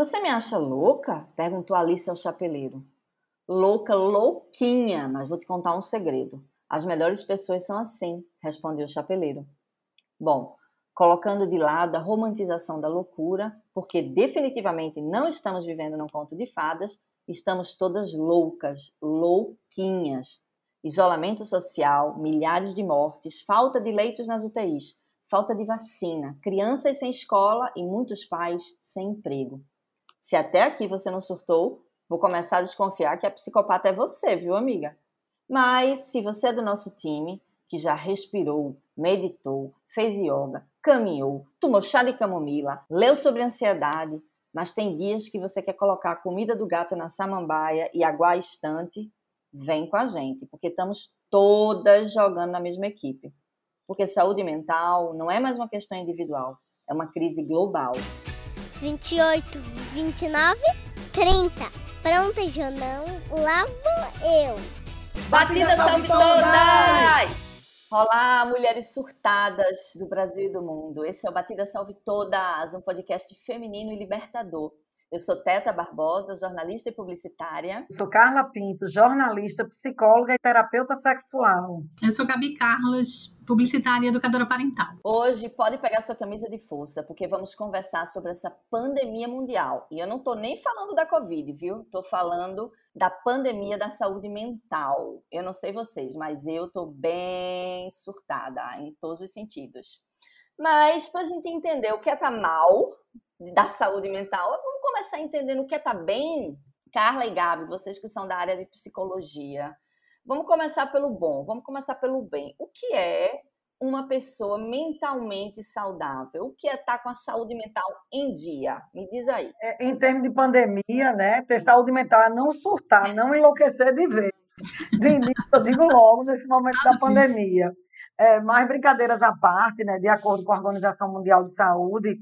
Você me acha louca? perguntou Alice ao chapeleiro. Louca, louquinha, mas vou te contar um segredo. As melhores pessoas são assim, respondeu o chapeleiro. Bom, colocando de lado a romantização da loucura, porque definitivamente não estamos vivendo num conto de fadas, estamos todas loucas, louquinhas. Isolamento social, milhares de mortes, falta de leitos nas UTIs, falta de vacina, crianças sem escola e muitos pais sem emprego. Se até aqui você não surtou, vou começar a desconfiar que a psicopata é você, viu, amiga? Mas se você é do nosso time, que já respirou, meditou, fez yoga, caminhou, tomou chá de camomila, leu sobre ansiedade, mas tem dias que você quer colocar a comida do gato na samambaia e aguar a estante, vem com a gente, porque estamos todas jogando na mesma equipe. Porque saúde mental não é mais uma questão individual, é uma crise global. 28, 29, 30. Pronta, Jonão? Lá vou eu. Batida salve todas! Olá, mulheres surtadas do Brasil e do mundo. Esse é o Batida Salve Todas, um podcast feminino e libertador. Eu sou Teta Barbosa, jornalista e publicitária. Eu sou Carla Pinto, jornalista, psicóloga e terapeuta sexual. Eu sou Gabi Carlos, publicitária e educadora parental. Hoje pode pegar sua camisa de força, porque vamos conversar sobre essa pandemia mundial. E eu não estou nem falando da Covid, viu? Estou falando da pandemia da saúde mental. Eu não sei vocês, mas eu estou bem surtada em todos os sentidos. Mas para a gente entender o que é tá mal da saúde mental, vamos começar entendendo o que é tá bem. Carla e Gabi, vocês que são da área de psicologia, vamos começar pelo bom, vamos começar pelo bem. O que é uma pessoa mentalmente saudável? O que é estar tá com a saúde mental em dia? Me diz aí. É, em termos de pandemia, né? Ter saúde mental é não surtar, não enlouquecer de vez. De início, eu digo logo, nesse momento da pandemia. É, mais brincadeiras à parte, né? De acordo com a Organização Mundial de Saúde,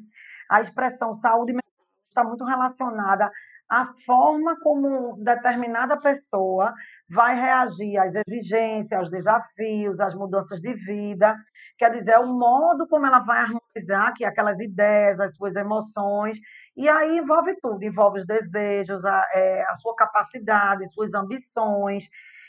a expressão saúde mental está muito relacionada à forma como determinada pessoa vai reagir às exigências, aos desafios, às mudanças de vida. Quer dizer, é o modo como ela vai harmonizar aqui aquelas ideias, as suas emoções. E aí envolve tudo, envolve os desejos, a, é, a sua capacidade, suas ambições.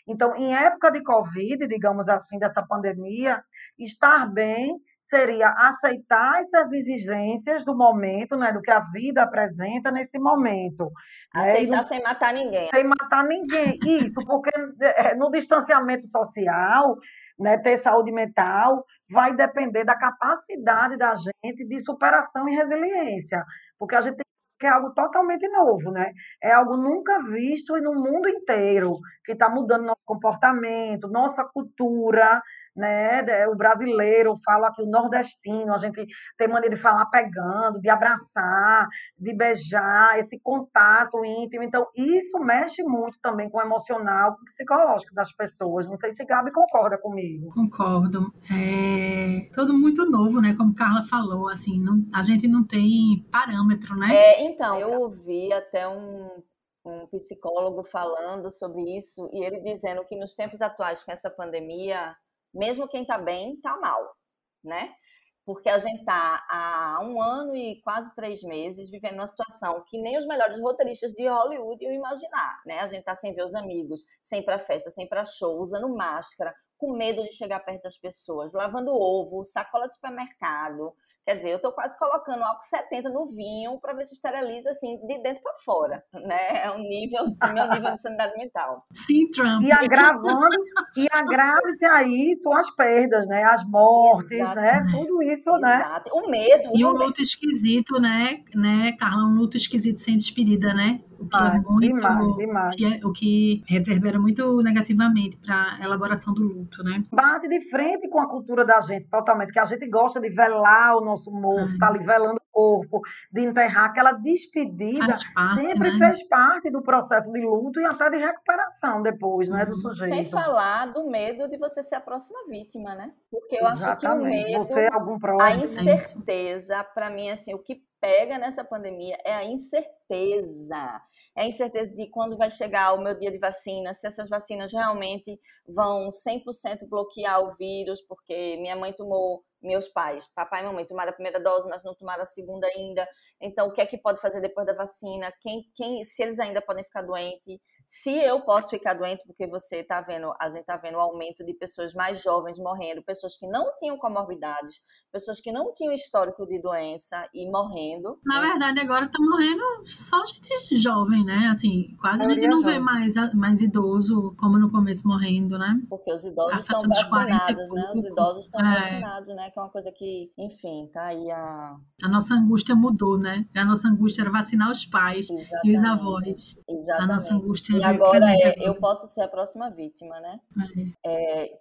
Então, em época de Covid, digamos assim, dessa pandemia, estar bem seria aceitar essas exigências do momento, né, do que a vida apresenta nesse momento. Né, aceitar né? sem matar ninguém. Sem matar ninguém, isso, porque é, no distanciamento social, né, ter saúde mental vai depender da capacidade da gente de superação e resiliência, porque a gente tem que é algo totalmente novo, né? É algo nunca visto no mundo inteiro, que está mudando nosso comportamento, nossa cultura, né? O brasileiro, falo aqui o nordestino, a gente tem maneira de falar pegando, de abraçar, de beijar, esse contato íntimo. Então, isso mexe muito também com o emocional, com o psicológico das pessoas. Não sei se Gabi concorda comigo. Concordo. É tudo muito novo, né? Como Carla falou, assim, não, a gente não tem parâmetro, né? É, então, eu ouvi até um um psicólogo falando sobre isso e ele dizendo que nos tempos atuais com essa pandemia mesmo quem está bem, está mal, né? Porque a gente está há um ano e quase três meses vivendo uma situação que nem os melhores roteiristas de Hollywood iam imaginar, né? A gente está sem ver os amigos, sem para festa, sem para show, usando máscara, com medo de chegar perto das pessoas, lavando ovo, sacola de supermercado, Quer dizer, eu estou quase colocando álcool 70 no vinho para ver se esteriliza assim de dentro para fora, né? É o nível, meu nível de sanidade mental. Sim, Trump. E agravando, e agrave-se a isso as perdas, né? As mortes, né? Tudo isso, Exato. né? Exato. O medo. E o luto esquisito, né, né, Carla? Um luto esquisito sem despedida, né? O que, é muito, demais, demais. Que é, o que reverbera muito negativamente para a elaboração do luto, né? Bate de frente com a cultura da gente, totalmente, que a gente gosta de velar o nosso morto, tá ali velando o corpo, de enterrar. Aquela despedida parte, sempre né? fez parte do processo de luto e até de recuperação depois, né, do uhum. sujeito. Sem falar do medo de você ser a próxima vítima, né? Porque eu Exatamente. acho que o medo, você é algum próximo. a incerteza, para mim, assim, o que pega nessa pandemia é a incerteza. É a incerteza de quando vai chegar o meu dia de vacina, se essas vacinas realmente vão 100% bloquear o vírus, porque minha mãe tomou meus pais, papai e mamãe, tomaram a primeira dose, mas não tomaram a segunda ainda. Então, o que é que pode fazer depois da vacina? Quem, quem, se eles ainda podem ficar doentes? Se eu posso ficar doente, porque você está vendo, a gente está vendo o aumento de pessoas mais jovens morrendo, pessoas que não tinham comorbidades, pessoas que não tinham histórico de doença e morrendo. Na verdade, agora está morrendo só gente jovem, né? Assim, quase a gente não jovem. vê mais, mais idoso como no começo morrendo, né? Porque os idosos estão vacinados, né? Os idosos estão é. vacinados, né? Que é uma coisa que, enfim, tá aí a. A nossa angústia mudou, né? A nossa angústia era vacinar os pais Exatamente. e os avós. Exatamente. A nossa angústia e agora é, eu posso ser a próxima vítima, né? É, é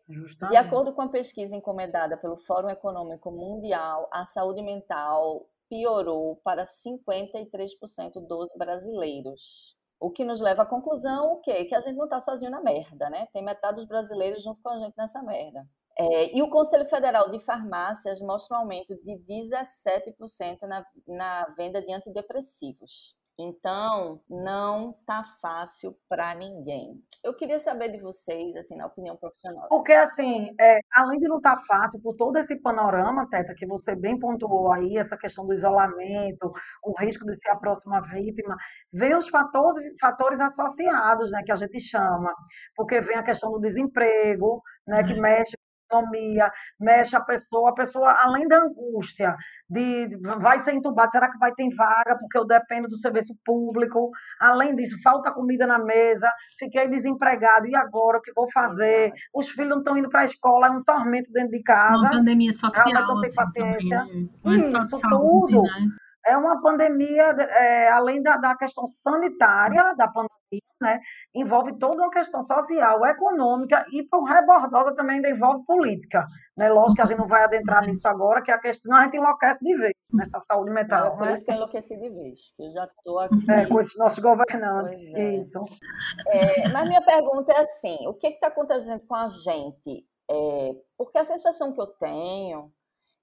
de acordo com a pesquisa encomendada pelo Fórum Econômico Mundial, a saúde mental piorou para 53% dos brasileiros. O que nos leva à conclusão o quê? Que a gente não está sozinho na merda, né? Tem metade dos brasileiros junto com a gente nessa merda. É, e o Conselho Federal de Farmácias mostra um aumento de 17% na, na venda de antidepressivos. Então, não tá fácil para ninguém. Eu queria saber de vocês, assim, na opinião profissional. Porque, assim, é, além de não estar tá fácil, por todo esse panorama, Teta, que você bem pontuou aí, essa questão do isolamento, o risco de ser a próxima vítima, vem os fatores, fatores associados, né, que a gente chama. Porque vem a questão do desemprego, né, que uhum. mexe economia, mexe a pessoa, a pessoa, além da angústia de vai ser entubado, será que vai ter vaga, porque eu dependo do serviço público, além disso, falta comida na mesa, fiquei desempregado, e agora o que vou fazer? Os filhos não estão indo para a escola, é um tormento dentro de casa. Uma pandemia social, não tem paciência. Também, Isso, saúde, tudo. Né? É uma pandemia, é, além da, da questão sanitária da pandemia, né, envolve toda uma questão social, econômica e, por rebordosa, também ainda envolve política. Né? Lógico que a gente não vai adentrar nisso agora, que a questão a gente enlouquece de vez nessa saúde mental. É, por né? isso que eu enlouqueci de vez. Eu já estou aqui. É, com esses nossos governantes. É. Isso. É, mas minha pergunta é assim: o que está acontecendo com a gente? É, porque a sensação que eu tenho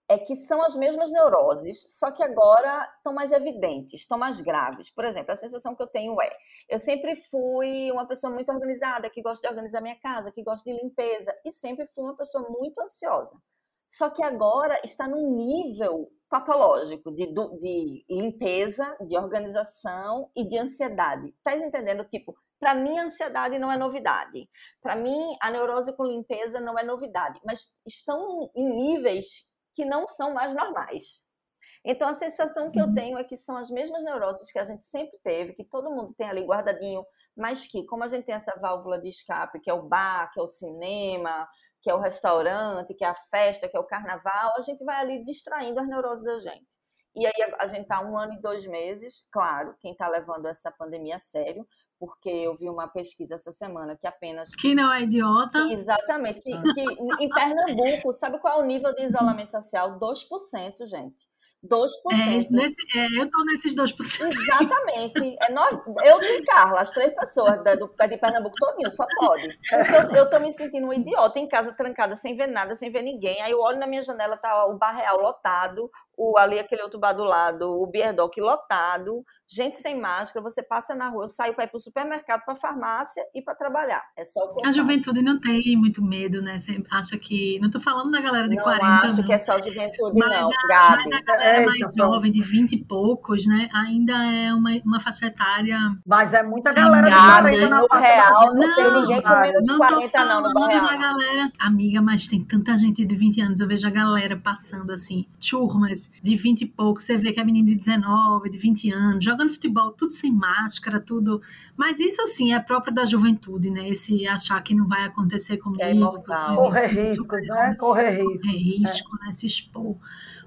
é que são as mesmas neuroses, só que agora estão mais evidentes, estão mais graves. Por exemplo, a sensação que eu tenho é: eu sempre fui uma pessoa muito organizada, que gosta de organizar minha casa, que gosta de limpeza, e sempre fui uma pessoa muito ansiosa. Só que agora está num nível patológico de, de limpeza, de organização e de ansiedade. Tá entendendo? Tipo, para mim, a ansiedade não é novidade. Para mim, a neurose com limpeza não é novidade. Mas estão em níveis que não são mais normais. Então, a sensação que eu uhum. tenho é que são as mesmas neuroses que a gente sempre teve, que todo mundo tem ali guardadinho, mas que, como a gente tem essa válvula de escape, que é o bar, que é o cinema, que é o restaurante, que é a festa, que é o carnaval, a gente vai ali distraindo as neuroses da gente. E aí a gente está um ano e dois meses, claro, quem está levando essa pandemia a sério, porque eu vi uma pesquisa essa semana que apenas. Que não é idiota. Exatamente. Que, que em Pernambuco, sabe qual é o nível de isolamento social? 2%, gente. 2%. É, nesse, é, eu estou nesses 2%. Exatamente. É nós, eu e Carla, as três pessoas da, do, de Pernambuco todinho, só pode. Eu, estou me sentindo um idiota em casa, trancada, sem ver nada, sem ver ninguém. Aí eu olho na minha janela, tá o bar real lotado, o, ali aquele outro bar do lado, o Bierdoc lotado, gente sem máscara, você passa na rua, eu saio para ir para o supermercado, para a farmácia e para trabalhar. É só o que A juventude não tem muito medo, né? Você acha que. Não estou falando da galera de não 40. Acho não. que é só juventude, mas não, a, Gabi. Mas a galera é, mais então, jovem, de 20 e poucos, né? Ainda é uma, uma faixa etária. Mas é muita galera de 40 no real, não, tem ninguém com menos de 40, não, no real. Da galera, amiga, mas tem tanta gente de 20 anos, eu vejo a galera passando assim, de 20 e poucos, você vê que é menino de 19, de 20 anos, jogando futebol, tudo sem máscara, tudo. Mas isso, assim, é próprio da juventude, né? Esse achar que não vai acontecer comigo. É imortal. Correr riscos, né? Correr riscos. Correr risco, é. né? Se expor.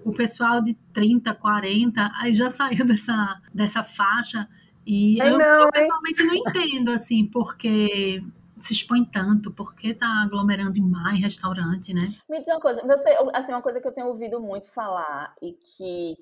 O pessoal de 30, 40, aí já saiu dessa, dessa faixa. E é eu, não, eu pessoalmente não entendo, assim, porque se expõe tanto? Por que tá aglomerando mais restaurante, né? Me diz uma coisa, você, assim, uma coisa que eu tenho ouvido muito falar e que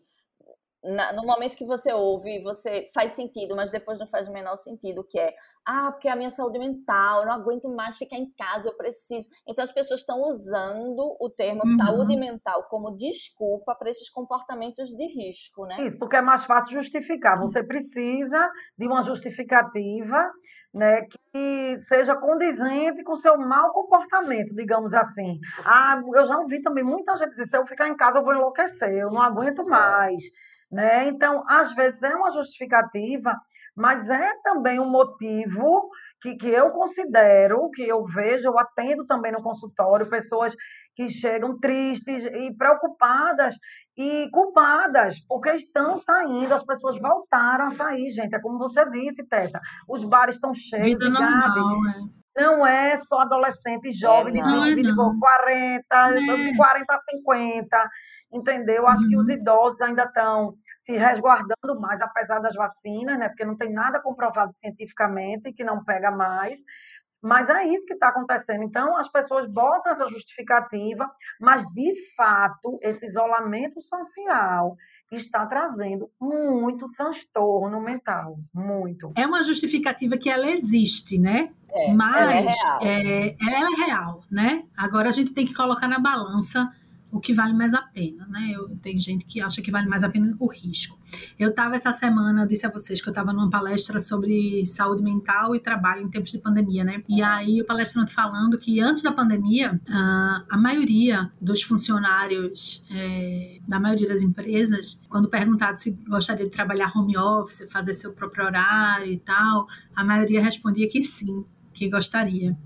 na, no momento que você ouve, você faz sentido, mas depois não faz o menor sentido, que é, ah, porque a minha saúde mental, eu não aguento mais ficar em casa, eu preciso. Então as pessoas estão usando o termo uhum. saúde mental como desculpa para esses comportamentos de risco, né? Isso, porque é mais fácil justificar. Você precisa de uma justificativa, né, que seja condizente com o seu mau comportamento, digamos assim. Ah, eu já ouvi também muita gente dizer, se eu ficar em casa eu vou enlouquecer, eu não aguento mais. Né? Então, às vezes é uma justificativa, mas é também um motivo que, que eu considero, que eu vejo, eu atendo também no consultório, pessoas que chegam tristes e preocupadas e culpadas, porque estão saindo, as pessoas voltaram a sair, gente. É como você disse, Teta. Os bares estão cheios, Vida normal, é. Não é só adolescente jovem é, de 20, é, 40, é. 40 a 50 entendeu? Acho que os uhum. idosos ainda estão se resguardando mais, apesar das vacinas, né? Porque não tem nada comprovado cientificamente que não pega mais. Mas é isso que está acontecendo. Então, as pessoas botam essa justificativa, mas, de fato, esse isolamento social está trazendo muito transtorno mental, muito. É uma justificativa que ela existe, né? É, mas ela é, real. É, ela é real, né? Agora a gente tem que colocar na balança o que vale mais a pena, né? Eu, tem gente que acha que vale mais a pena o risco. Eu estava essa semana, eu disse a vocês que eu estava numa palestra sobre saúde mental e trabalho em tempos de pandemia, né? E aí o palestrante falando que antes da pandemia, a maioria dos funcionários é, da maioria das empresas, quando perguntado se gostaria de trabalhar home office, fazer seu próprio horário e tal, a maioria respondia que sim, que gostaria.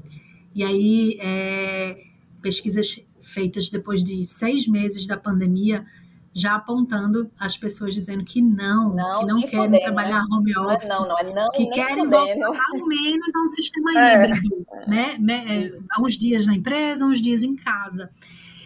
E aí, é, pesquisas feitas depois de seis meses da pandemia, já apontando as pessoas dizendo que não, não que não querem fudendo, trabalhar né? home office, não, não, é não, que querem fudendo. voltar ao menos a um sistema é. híbrido, né? É, há uns dias na empresa, uns dias em casa.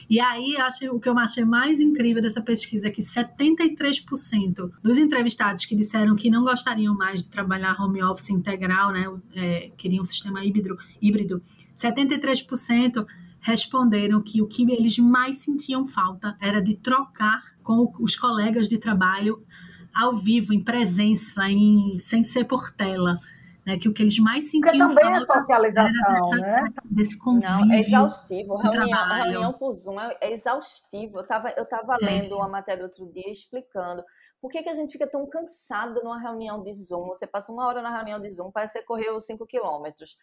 E aí, acho, o que eu achei mais incrível dessa pesquisa é que 73% dos entrevistados que disseram que não gostariam mais de trabalhar home office integral, né, é, queriam um sistema híbrido, híbrido 73% responderam que o que eles mais sentiam falta era de trocar com os colegas de trabalho ao vivo, em presença, em, sem ser por tela. Né, que o que eles mais sentiam Porque também é socialização, dessa, né? Desse convívio. Não, é exaustivo. Reunião, reunião por Zoom é, é exaustivo. Eu estava eu tava é. lendo uma matéria outro dia explicando por que, que a gente fica tão cansado numa reunião de Zoom. Você passa uma hora na reunião de Zoom, parece que você correu 5 quilômetros.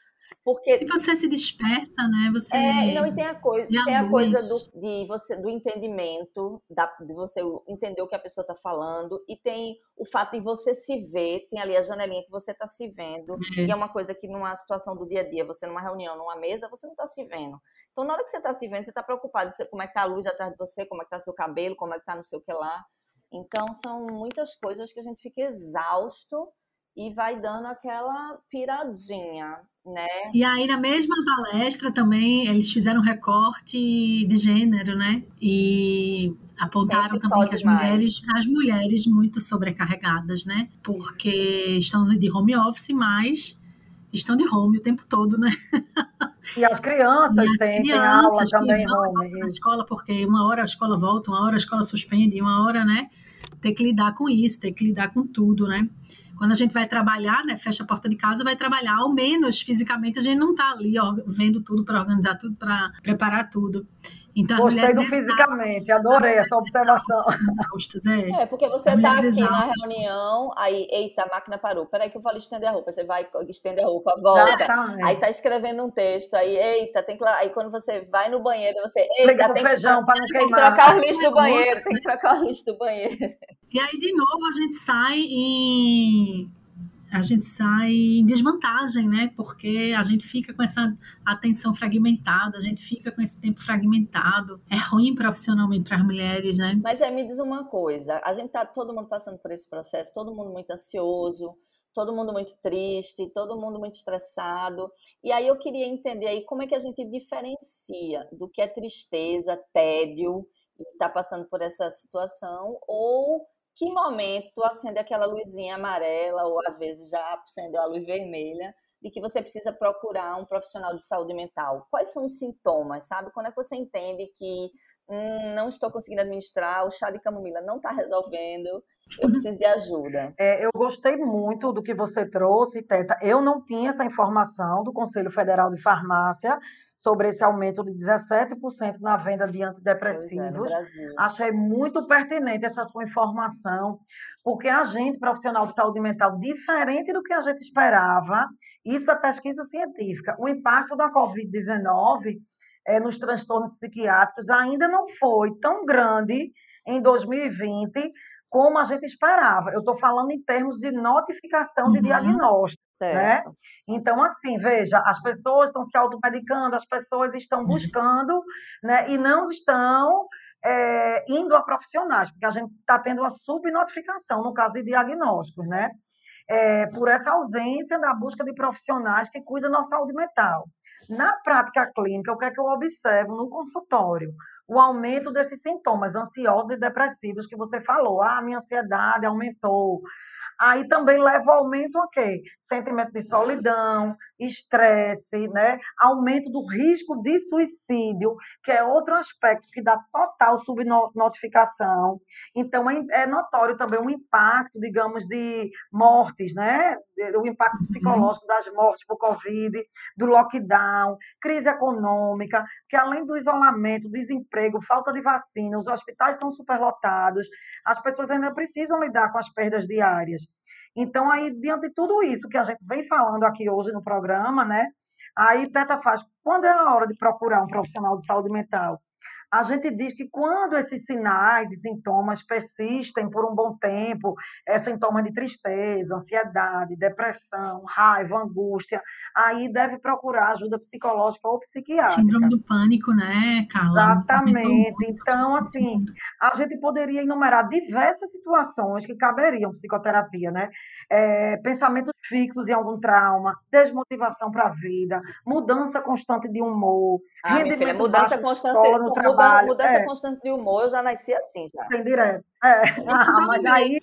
Porque e você se dispersa, né? Você é, não, e tem a coisa, tem a coisa do, de você, do entendimento, da, de você entender o que a pessoa está falando, e tem o fato de você se ver, tem ali a janelinha que você está se vendo, é. e é uma coisa que numa situação do dia a dia, você numa reunião, numa mesa, você não está se vendo. Então, na hora que você está se vendo, você está preocupado como é que está a luz atrás de você, como é que está seu cabelo, como é que está no seu que lá. Então, são muitas coisas que a gente fica exausto e vai dando aquela piradinha, né? E aí na mesma palestra também eles fizeram um recorte de gênero, né? E apontaram também que as mais. mulheres, as mulheres muito sobrecarregadas, né? Porque estão de home office, mas estão de home o tempo todo, né? E as crianças e as têm, crianças têm aula também home. Na escola, porque uma hora a escola volta, uma hora a escola suspende, uma hora, né? Tem que lidar com isso, tem que lidar com tudo, né? Quando a gente vai trabalhar, né, fecha a porta de casa, vai trabalhar, ao menos fisicamente a gente não está ali ó, vendo tudo para organizar tudo, para preparar tudo. Então, Gostei do fisicamente, adorei essa observação. É, porque você está aqui na reunião, aí, eita, a máquina parou. Peraí que eu vou estender a roupa. Você vai estender a roupa, volta. Exatamente. Aí tá escrevendo um texto, aí, eita, tem que. Aí quando você vai no banheiro, você. Eita, tem, feijão para não queimar. Tem que trocar o lixo do banheiro, tem que trocar o lixo do banheiro. E aí, de novo, a gente sai em a gente sai em desvantagem, né? Porque a gente fica com essa atenção fragmentada, a gente fica com esse tempo fragmentado. É ruim profissionalmente para as mulheres, né? Mas é, me diz uma coisa, a gente tá todo mundo passando por esse processo, todo mundo muito ansioso, todo mundo muito triste, todo mundo muito estressado. E aí eu queria entender aí como é que a gente diferencia do que é tristeza, tédio, e está passando por essa situação, ou que momento acende aquela luzinha amarela ou às vezes já acendeu a luz vermelha de que você precisa procurar um profissional de saúde mental? Quais são os sintomas, sabe? Quando é que você entende que hum, não estou conseguindo administrar, o chá de camomila não está resolvendo, eu preciso de ajuda. É, eu gostei muito do que você trouxe, Teta. Eu não tinha essa informação do Conselho Federal de Farmácia sobre esse aumento de 17% na venda de antidepressivos. É, Achei muito pertinente essa sua informação, porque a gente, profissional de saúde mental, diferente do que a gente esperava, isso é pesquisa científica. O impacto da Covid-19 é, nos transtornos psiquiátricos ainda não foi tão grande em 2020 como a gente esperava. Eu estou falando em termos de notificação de uhum. diagnóstico. Né? Então, assim, veja, as pessoas estão se automedicando, as pessoas estão uhum. buscando, né? E não estão é, indo a profissionais, porque a gente está tendo uma subnotificação no caso de diagnósticos, né? É, por essa ausência da busca de profissionais que cuidam da nossa saúde mental. Na prática clínica, o que é que eu observo no consultório? O aumento desses sintomas ansiosos e depressivos que você falou. Ah, minha ansiedade aumentou, aí também leva ao aumento o quê? Sentimento de solidão, estresse, né? aumento do risco de suicídio, que é outro aspecto que dá total subnotificação. Então, é, é notório também o impacto, digamos, de mortes, né? o impacto uhum. psicológico das mortes por Covid, do lockdown, crise econômica, que além do isolamento, desemprego, falta de vacina, os hospitais estão superlotados, as pessoas ainda precisam lidar com as perdas diárias. Então, aí, diante de tudo isso que a gente vem falando aqui hoje no programa, né? Aí, Teta faz, quando é a hora de procurar um profissional de saúde mental? A gente diz que quando esses sinais e sintomas persistem por um bom tempo, é sintomas de tristeza, ansiedade, depressão, raiva, angústia, aí deve procurar ajuda psicológica ou psiquiátrica. Síndrome do pânico, né, Carla? Exatamente. Então, assim, a gente poderia enumerar diversas situações que caberiam psicoterapia, né? É, pensamentos fixos em algum trauma, desmotivação para a vida, mudança constante de humor, ah, rendimento filha, mudança constante no trabalho trabalho. Mudança é. constante de humor, eu já nasci assim, já. Tem direto. É. Ah, mas aí,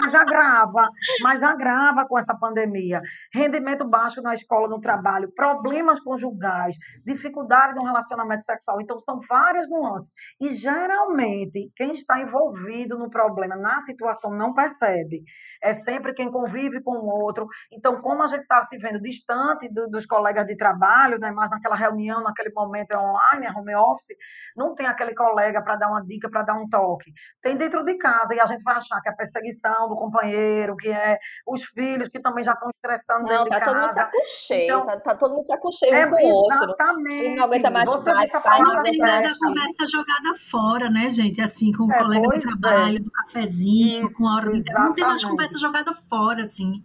mas agrava, mas agrava com essa pandemia. Rendimento baixo na escola, no trabalho, problemas conjugais, dificuldade no relacionamento sexual. Então, são várias nuances. E, geralmente, quem está envolvido no problema, na situação, não percebe. É sempre quem convive com o outro. Então, como a gente está se vendo distante do, dos colegas de trabalho, né, mas naquela reunião, naquele momento é online, é home office, não tem aquele colega para dar uma dica, para dar um toque. Tem dentro de casa e a gente vai achar que é a perseguição do companheiro, que é os filhos que também já estão estressando não, dentro tá de casa. Todo mundo se cheio, então, tá, tá, todo mundo se acucheio é, um com o outro. Exatamente. não aguenta mais Você mais, pai, não aguenta mais. A conversa jogada fora, né, gente? Assim, com o é, colega de é. trabalho, é. do cafezinho, Isso, com a hora de... Não tem mais conversa jogada fora, assim.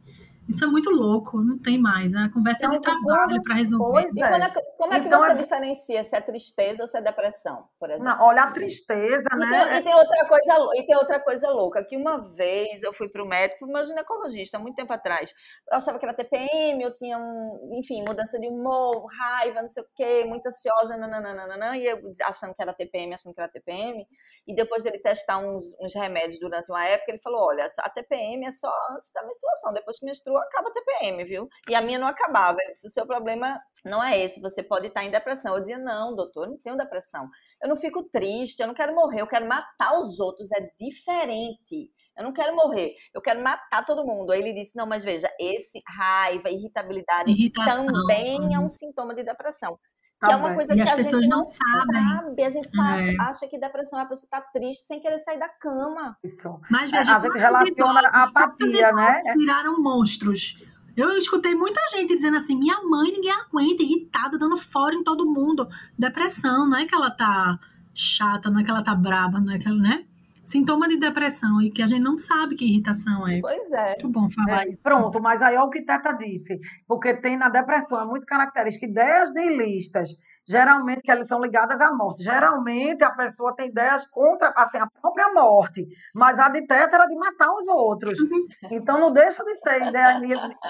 Isso é muito louco, não tem mais. A conversa então, é de trabalho para resolver. Pois é. é. como é que então, você é... diferencia se é tristeza ou se é depressão, por exemplo? Não, olha a tristeza, e né? Tem, e, tem outra coisa, e tem outra coisa louca, que uma vez eu fui para o médico, meu ginecologista, muito tempo atrás. Eu achava que era TPM, eu tinha, um, enfim, mudança de humor, raiva, não sei o quê, muito ansiosa, nananana, e eu achando que era TPM, achando que era TPM. E depois ele testar uns, uns remédios durante uma época, ele falou, olha, a TPM é só antes da menstruação, depois que menstrua, acaba a TPM, viu? E a minha não acabava. Ele disse, o seu problema não é esse, você pode estar em depressão. Eu dizia, não, doutor, eu não tenho depressão. Eu não fico triste, eu não quero morrer, eu quero matar os outros, é diferente. Eu não quero morrer, eu quero matar todo mundo. Aí ele disse, não, mas veja, esse raiva, irritabilidade Irritação. também é um sintoma de depressão. Que tá é uma coisa que a gente não sabem. sabe. A gente é. acha, que depressão é a pessoa estar tá triste sem querer sair da cama. Isso. Mas veja, a gente relaciona a apatia, né? Viraram monstros. Eu escutei muita gente dizendo assim: minha mãe ninguém aguenta, irritada, dando fora em todo mundo. Depressão, não é que ela tá chata, não é que ela tá braba, não é que ela, né? Sintoma de depressão e que a gente não sabe que irritação é. Pois é. Muito bom falar é, isso. Pronto, mas aí é o que Teta disse, porque tem na depressão, é muito característica, ideias nihilistas, geralmente que elas são ligadas à morte. Geralmente a pessoa tem ideias contra assim, a própria morte, mas a de Teta era de matar os outros. Uhum. Então não deixa de ser ideias,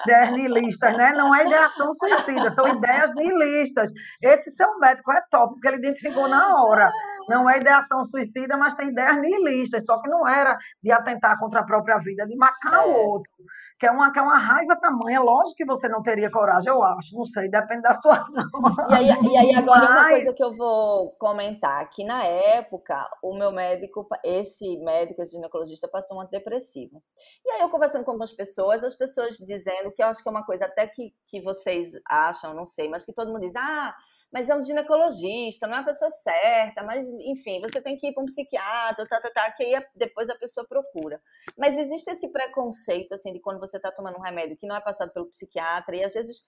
ideias nihilistas, né? Não é ideação suicida, são ideias nihilistas. Esse seu médico é top, porque ele identificou na hora não é ideação suicida, mas tem ideias nihilistas, só que não era de atentar contra a própria vida, de matar o outro. que é uma, que é uma raiva tamanha. Lógico que você não teria coragem, eu acho, não sei, depende da situação. E aí, e aí agora Mas... uma coisa que eu vou comentar, que na época, o meu médico, esse médico, esse ginecologista, passou um antidepressivo. E aí eu conversando com algumas pessoas, as pessoas dizendo que eu acho que é uma coisa até que, que vocês acham, não sei, mas que todo mundo diz, ah, mas é um ginecologista, não é a pessoa certa, mas enfim, você tem que ir para um psiquiatra, tá, tá, tá, que aí depois a pessoa procura. Mas existe esse preconceito, assim, de quando você está tomando um remédio que não é passado pelo psiquiatra, e às vezes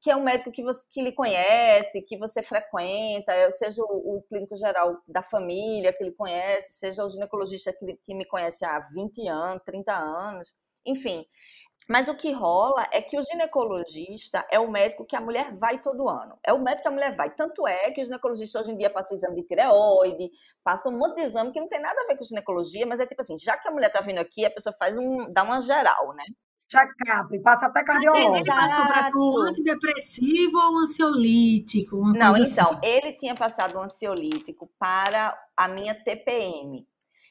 que é um médico que, você, que lhe conhece, que você frequenta, seja o, o clínico geral da família que lhe conhece, seja o ginecologista que, que me conhece há 20 anos, 30 anos, enfim. Mas o que rola é que o ginecologista é o médico que a mulher vai todo ano. É o médico que a mulher vai. Tanto é que o ginecologista hoje em dia passa exame de tireoide, passa um monte de exame que não tem nada a ver com ginecologia, mas é tipo assim, já que a mulher tá vindo aqui, a pessoa faz um, dá uma geral, né? check-up, passa até cardiólogo. Ele passou para um antidepressivo ou um ansiolítico? Não, então, assim. ele tinha passado um ansiolítico para a minha TPM,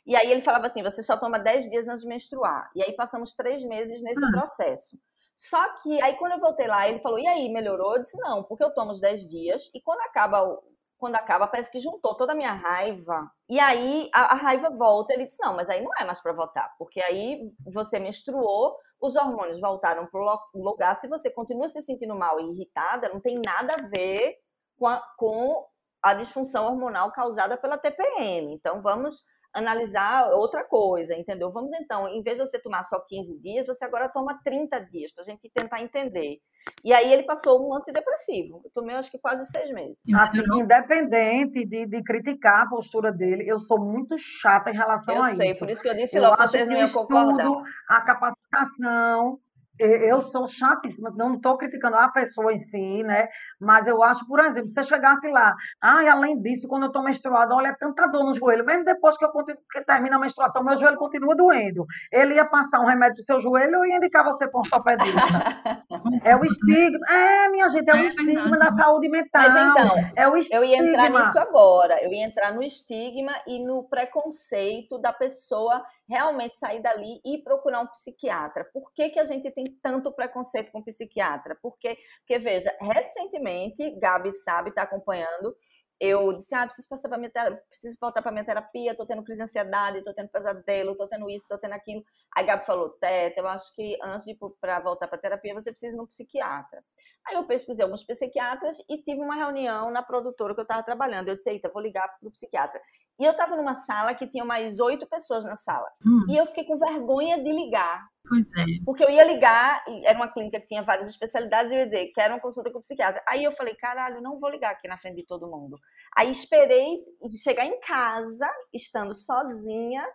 e aí ele falava assim: você só toma 10 dias antes de menstruar. E aí passamos três meses nesse ah. processo. Só que aí quando eu voltei lá, ele falou: e aí, melhorou? Eu disse: não, porque eu tomo os 10 dias e quando acaba quando acaba, parece que juntou toda a minha raiva. E aí a, a raiva volta. Ele disse: não, mas aí não é mais para voltar, porque aí você menstruou, os hormônios voltaram para o lugar. Se você continua se sentindo mal e irritada, não tem nada a ver com a, com a disfunção hormonal causada pela TPM. Então vamos analisar outra coisa, entendeu? Vamos então, em vez de você tomar só 15 dias, você agora toma 30 dias, para a gente tentar entender. E aí ele passou um antidepressivo. Eu tomei, acho que quase seis meses. Assim, independente de, de criticar a postura dele, eu sou muito chata em relação eu a sei, isso. por isso que eu disse eu logo, acho que o estudo, a capacitação, eu sou chatíssima, não estou criticando a pessoa em si, né? Mas eu acho, por exemplo, se você chegasse lá, ai, ah, além disso, quando eu estou menstruada, olha, é tanta dor no joelho, mesmo depois que eu que termino a menstruação, meu joelho continua doendo. Ele ia passar um remédio pro seu joelho ou ia indicar você para um ortopedista? é o estigma. É, minha gente, é o é estigma da saúde mental. Mas então, é o estigma. eu ia entrar nisso agora. Eu ia entrar no estigma e no preconceito da pessoa realmente sair dali e procurar um psiquiatra. Por que, que a gente tem tanto preconceito com psiquiatra? Porque, porque veja, recentemente, Gabi sabe, está acompanhando, eu disse, ah, preciso passar para minha terapia, preciso voltar para minha terapia, tô tendo crise de ansiedade, tô tendo pesadelo, tô tendo isso, tô tendo aquilo. Aí Gabi falou, Teta, eu acho que antes de para voltar para terapia, você precisa ir num psiquiatra. Aí eu pesquisei alguns psiquiatras e tive uma reunião na produtora que eu estava trabalhando. Eu disse, eita, vou ligar para o psiquiatra. E eu estava numa sala que tinha mais oito pessoas na sala. Hum. E eu fiquei com vergonha de ligar. Pois é. Porque eu ia ligar, era uma clínica que tinha várias especialidades, e eu ia dizer, quero uma consulta com o psiquiatra. Aí eu falei, caralho, não vou ligar aqui na frente de todo mundo. Aí esperei chegar em casa, estando sozinha,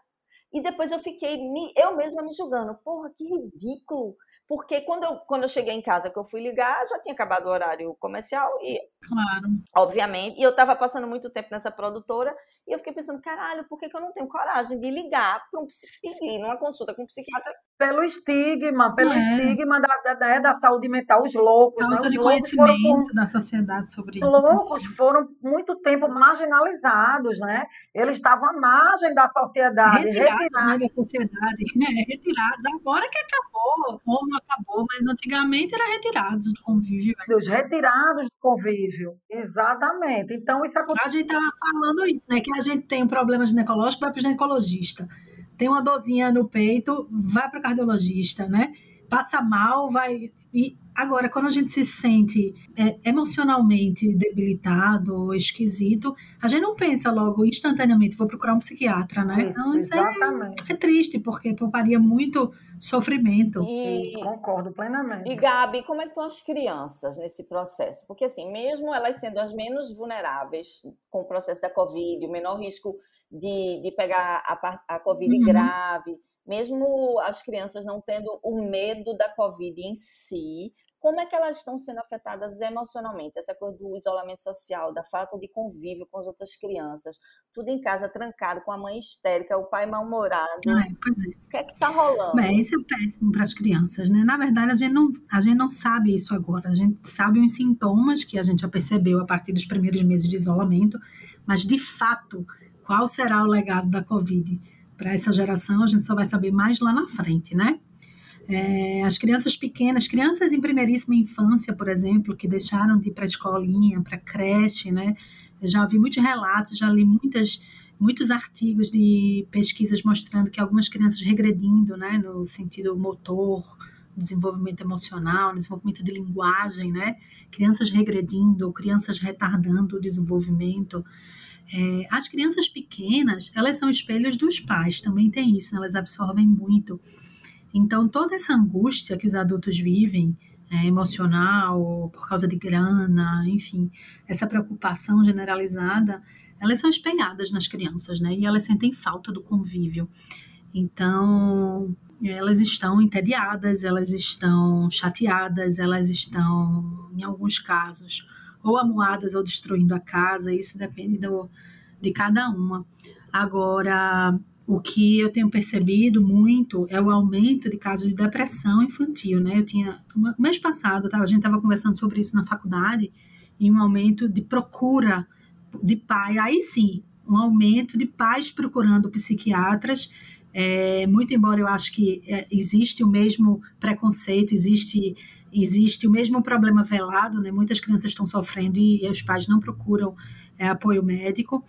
e depois eu fiquei, me, eu mesma me julgando. Porra, que ridículo porque quando eu, quando eu cheguei em casa, que eu fui ligar, já tinha acabado o horário comercial e, claro. obviamente, e eu estava passando muito tempo nessa produtora e eu fiquei pensando, caralho, por que, que eu não tenho coragem de ligar para um psiquiatra, numa consulta com um psiquiatra? Pelo estigma, pelo é. estigma da, da, da, saúde mental, os loucos, né? Os de loucos foram da sociedade sobre isso. Os loucos foram muito tempo marginalizados, né? Eles estavam à margem da sociedade, retirados, retirados. Né, da sociedade, né? Retirados. Agora que acabou, como acabou, mas antigamente era retirados do convívio. Né? Os retirados do convívio, exatamente. Então isso acontece. A gente estava falando isso, né? Que a gente tem um problema ginecológico, vai para o ginecologista. Tem uma dorzinha no peito, vai para o cardiologista, né? Passa mal, vai. E agora, quando a gente se sente é, emocionalmente debilitado ou esquisito, a gente não pensa logo instantaneamente, vou procurar um psiquiatra, né? Isso, então, isso é, é, triste, porque pouparia muito sofrimento. E, Isso, concordo plenamente. E Gabi, como é que estão as crianças nesse processo? Porque assim, mesmo elas sendo as menos vulneráveis com o processo da Covid, o menor risco de, de pegar a, a Covid uhum. grave, mesmo as crianças não tendo o medo da Covid em si, como é que elas estão sendo afetadas emocionalmente? Essa coisa do isolamento social, da falta de convívio com as outras crianças, tudo em casa trancado, com a mãe histérica, o pai mal-humorado. É, é. O que é que está rolando? Bem, isso é péssimo para as crianças, né? Na verdade, a gente, não, a gente não sabe isso agora. A gente sabe os sintomas que a gente já percebeu a partir dos primeiros meses de isolamento, mas de fato, qual será o legado da Covid para essa geração, a gente só vai saber mais lá na frente, né? É, as crianças pequenas, crianças em primeiríssima infância, por exemplo, que deixaram de ir para a escolinha, para creche, né? Eu já vi muitos relatos, já li muitas, muitos artigos de pesquisas mostrando que algumas crianças regredindo, né, no sentido motor, desenvolvimento emocional, desenvolvimento de linguagem, né? Crianças regredindo, crianças retardando o desenvolvimento. É, as crianças pequenas, elas são espelhos dos pais, também tem isso, elas absorvem muito. Então, toda essa angústia que os adultos vivem, é, emocional, por causa de grana, enfim, essa preocupação generalizada, elas são espelhadas nas crianças, né? E elas sentem falta do convívio. Então, elas estão entediadas, elas estão chateadas, elas estão, em alguns casos, ou amuadas ou destruindo a casa, isso depende do, de cada uma. Agora, o que eu tenho percebido muito é o aumento de casos de depressão infantil, né? Eu tinha, mês passado, a gente estava conversando sobre isso na faculdade, e um aumento de procura de pai, aí sim, um aumento de pais procurando psiquiatras é, muito embora eu acho que é, existe o mesmo preconceito, existe existe o mesmo problema velado, né? Muitas crianças estão sofrendo e, e os pais não procuram é, apoio médico,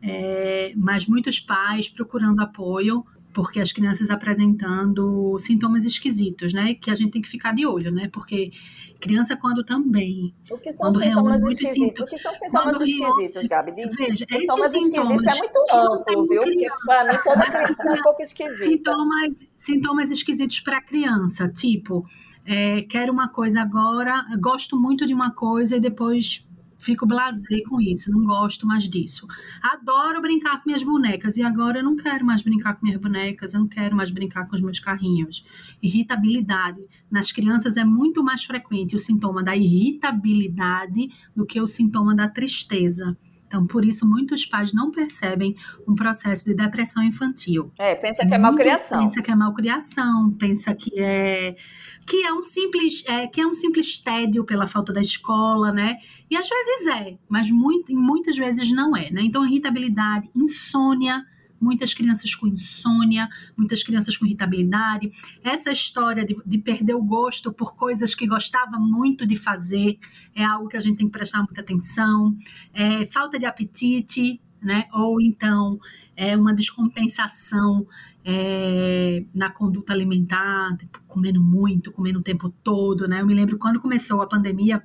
é, mas muitos pais procurando apoio porque as crianças apresentando sintomas esquisitos, né? Que a gente tem que ficar de olho, né? Porque criança quando também. O que são sintomas esquisitos? o que são sintomas esquisitos, Gabi? De, veja, sintomas esquisitos é muito amplo, viu? Porque para mim toda criança é um pouco esquisita. Sintomas, sintomas esquisitos para criança, tipo. É, quero uma coisa agora, gosto muito de uma coisa e depois fico blasé com isso, não gosto mais disso. Adoro brincar com minhas bonecas e agora eu não quero mais brincar com minhas bonecas, eu não quero mais brincar com os meus carrinhos. Irritabilidade. Nas crianças é muito mais frequente o sintoma da irritabilidade do que o sintoma da tristeza. Então, por isso, muitos pais não percebem um processo de depressão infantil. É, pensa que é malcriação. Pensa que é malcriação, pensa que é que é um simples é, que é um simples tédio pela falta da escola, né? E às vezes é, mas muito, muitas vezes não é, né? Então, irritabilidade, insônia, muitas crianças com insônia, muitas crianças com irritabilidade. Essa história de, de, perder o gosto por coisas que gostava muito de fazer é algo que a gente tem que prestar muita atenção. É, falta de apetite, né? Ou então é uma descompensação é, na conduta alimentar, tipo, comendo muito, comendo o tempo todo, né? Eu me lembro quando começou a pandemia,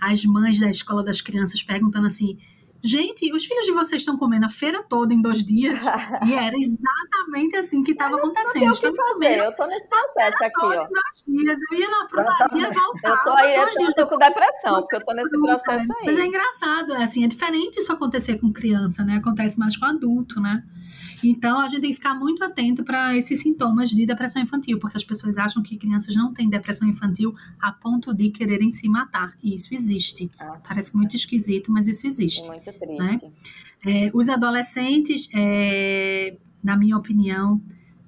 as mães da escola das crianças perguntando assim: Gente, os filhos de vocês estão comendo a feira toda em dois dias? e era exatamente assim que estava acontecendo. Não o que fazer, eu tô nesse processo aqui, ó. Dois dias. Eu ia na frutaria, voltava. Eu tô aí, eu tô, com depressão, porque eu tô nesse processo aí. Mas é engraçado, é assim, é diferente isso acontecer com criança, né? Acontece mais com adulto, né? Então, a gente tem que ficar muito atento para esses sintomas de depressão infantil, porque as pessoas acham que crianças não têm depressão infantil a ponto de quererem se matar. E isso existe. Ah, Parece muito esquisito, mas isso existe. Muito né? triste. Né? É, os adolescentes, é, na minha opinião,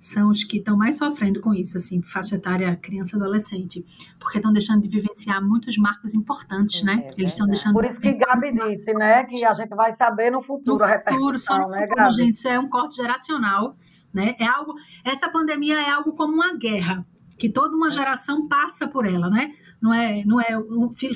são os que estão mais sofrendo com isso, assim, faixa etária criança adolescente, porque estão deixando de vivenciar muitos marcos importantes, Sim, né? É Eles estão deixando. Por isso que Gabi disse, né, que a gente vai saber no futuro no a repercussão, só no né, futuro, Gabi? gente, isso é um corte geracional, né? É algo, essa pandemia é algo como uma guerra, que toda uma é. geração passa por ela, né? Não é, não é,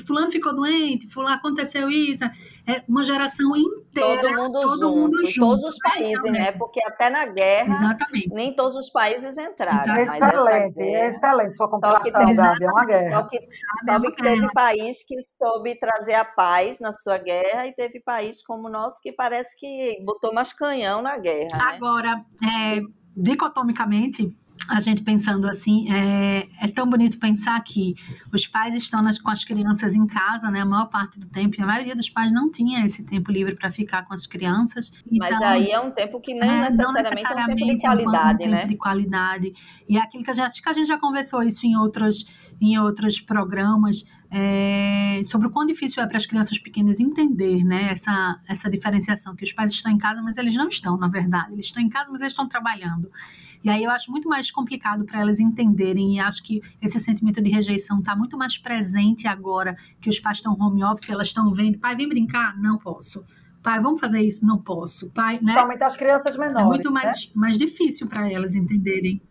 fulano ficou doente, fulano aconteceu isso, é uma geração inteira, todo mundo todo junto, mundo junto, todos os países, né? né? Porque até na guerra, Exatamente. nem todos os países entraram. Excelente, guerra, excelente sua comparação, Gabi, é uma guerra. Só que, só que teve país que soube trazer a paz na sua guerra e teve país como o nosso que parece que botou mais canhão na guerra. Né? Agora, é, dicotomicamente, a gente pensando assim, é, é, tão bonito pensar que os pais estão nas, com as crianças em casa, né, a maior parte do tempo, e a maioria dos pais não tinha esse tempo livre para ficar com as crianças. Mas então, aí é um tempo que nem é, necessariamente, necessariamente, é um tempo de qualidade, é um, né? de qualidade. E é aquilo que a gente, que a gente já conversou isso em outros, em outros programas, é, sobre o quão difícil é para as crianças pequenas entender né, essa, essa diferenciação, que os pais estão em casa, mas eles não estão, na verdade. Eles estão em casa, mas eles estão trabalhando. E aí eu acho muito mais complicado para elas entenderem, e acho que esse sentimento de rejeição está muito mais presente agora que os pais estão home office, elas estão vendo, pai, vem brincar? Não posso. Pai, vamos fazer isso? Não posso. Pai, né? Somente as crianças menores. É muito mais, né? mais difícil para elas entenderem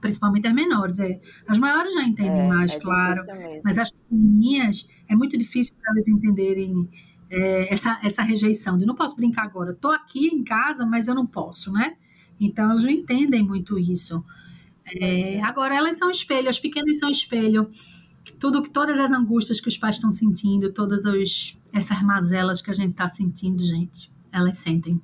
principalmente as menores. É. As maiores já entendem É, mais, é claro. Mas as pequenininhas, é muito difícil para elas entenderem é, essa, essa rejeição de não posso brincar agora. Estou aqui em casa, mas eu não posso, né? Então, elas não entendem muito isso. É, agora, elas são espelho, as pequenas são espelho. Tudo, todas as angústias que os pais estão sentindo, todas os, essas mazelas que a gente está sentindo, gente, elas sentem.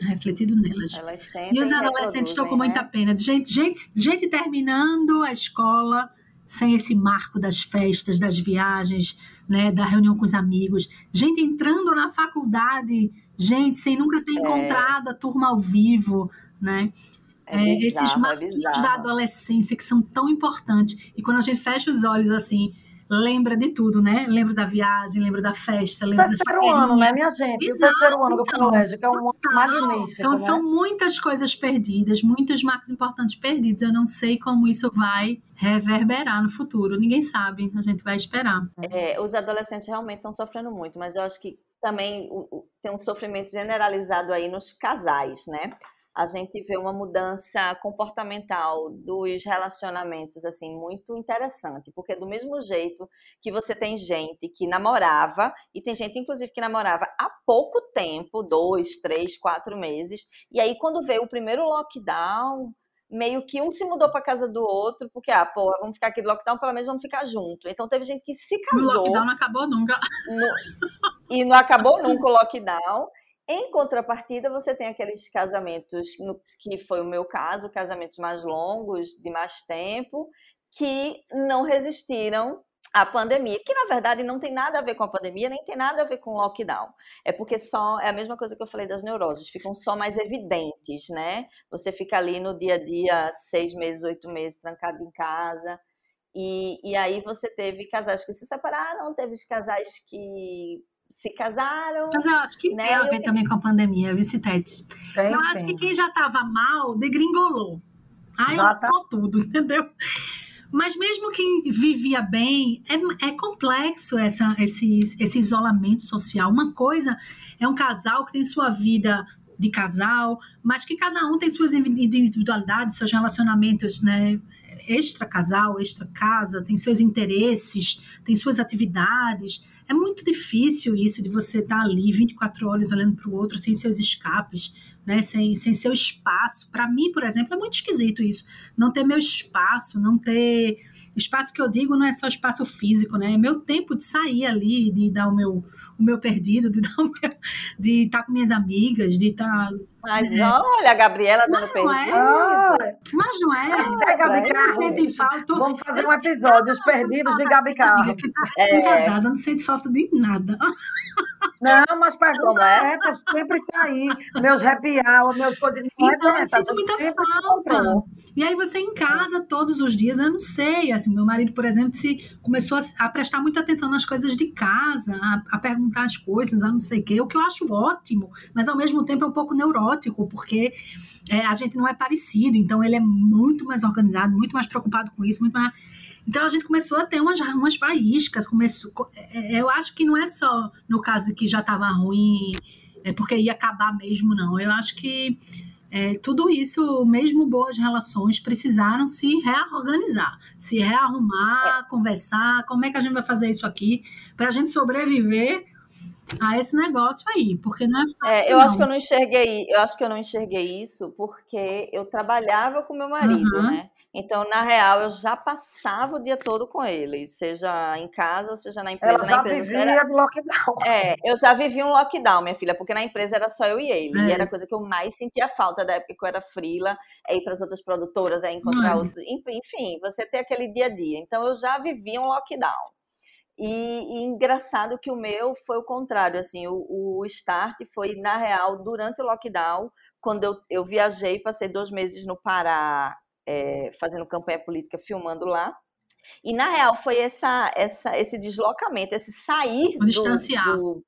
É refletido nelas. Elas sentem E os adolescentes estão com muita né? pena. Gente, gente, gente terminando a escola sem esse marco das festas, das viagens, né, da reunião com os amigos. Gente entrando na faculdade, gente sem nunca ter É. encontrado a turma ao vivo, né? É É, esses é marcos da adolescência que são tão importantes. E quando a gente fecha os olhos assim, lembra de tudo, né? Lembra da viagem, lembra da festa, lembra da Terceiro ano, né, minha gente? O Exato, terceiro ano do então. colégio, que é um ano Total. magnífico, Então né? são muitas coisas perdidas, muitos marcos importantes perdidos. Eu não sei como isso vai reverberar no futuro. Ninguém sabe. A gente vai esperar. É, os adolescentes realmente estão sofrendo muito, mas eu acho que também o- o- tem um sofrimento generalizado aí nos casais, né? A gente vê uma mudança comportamental dos relacionamentos, assim, muito interessante, porque do mesmo jeito que você tem gente que namorava, e tem gente, inclusive, que namorava há pouco tempo, dois, três, quatro meses, e aí quando veio o primeiro lockdown, meio que um se mudou para casa do outro, porque, ah, pô, vamos ficar aqui do lockdown, pelo menos vamos ficar junto. Então teve gente que se O casou lockdown não acabou nunca. no- e não acabou nunca o lockdown. Em contrapartida, você tem aqueles casamentos, no- que foi o meu caso, casamentos mais longos, de mais tempo, que não resistiram à pandemia, que na verdade não tem nada a ver com a pandemia, nem tem nada a ver com o lockdown. É porque só é a mesma coisa que eu falei das neuroses, ficam só mais evidentes, né? Você fica ali no dia a dia, seis meses, oito meses, trancado em casa. E, e aí você teve casais que se separaram, teve casais que se casaram. Mas eu acho que Né, tem a eu- ver também com a pandemia, Vicitetes. Tem Eu acho sim. que quem já estava mal, degringolou. Aí tá- lascou tudo, entendeu? Mas mesmo quem vivia bem, é, é complexo essa, esse, esse isolamento social. Uma coisa é um casal que tem sua vida de casal, mas que cada um tem suas individualidades, seus relacionamentos, né? Extra casal, extra casa, tem seus interesses, tem suas atividades. É muito difícil isso de você estar ali 24 horas olhando para o outro sem seus escapes, né? Sem, sem seu espaço. Para mim, por exemplo, é muito esquisito isso. Não ter meu espaço, não ter. Espaço que eu digo não é só espaço físico, né? É meu tempo de sair ali, de dar o meu, o meu perdido, de estar com minhas amigas, de estar. Mas É. olha, a Gabriela dando Mas não é? perdido. Ah, Mas não é. é Gabi Carlos. Falta. Vamos fazer um episódio, Os Perdidos de Gabi Carlos. É, Casada, não sente falta de nada. Não, mas pergunta Como é? é? eu sempre saí. Meus happy hour, meus coisas. Não é Então, eu dessa, a sinto muita falta. E aí você em casa todos os dias, eu não sei, assim, meu marido, por exemplo, se começou a, a prestar muita atenção nas coisas de casa, a, a perguntar as coisas, a não sei o quê, o que eu acho ótimo, mas ao mesmo tempo é um pouco neurótico, porque é, a gente não é parecido, então ele é muito mais organizado, muito mais preocupado com isso, muito mais... Então a gente começou a ter umas, umas faíscas, começou, é, é, eu acho que não é só no caso que já estava ruim, é porque ia acabar mesmo, não. Eu acho que é, tudo isso, mesmo boas relações, precisaram se reorganizar, se rearrumar, conversar. Como é que a gente vai fazer isso aqui para a gente sobreviver a esse negócio aí? Porque não é fácil. é, eu não. acho que eu não enxerguei, eu acho que eu não enxerguei isso porque eu trabalhava com meu marido, Uhum. né? Então, na real, eu já passava o dia todo com ele, seja em casa ou seja na empresa. Ela na já empresa era- vivia do lockdown. É, eu já vivi um lockdown, minha filha, porque na empresa era só eu e ele. É. E era a coisa que eu mais sentia falta da época que eu era frila, é ir para as outras produtoras, é encontrar É. outros. Enfim, você ter aquele dia a dia. Então eu já vivi um lockdown. E, e engraçado que o meu foi o contrário, assim, o, o start foi, na real, durante o lockdown, quando eu, eu viajei, passei dois meses no Pará, é, fazendo campanha política, filmando lá. E, na real, foi essa, essa, esse deslocamento, esse sair O do- distanciar. do,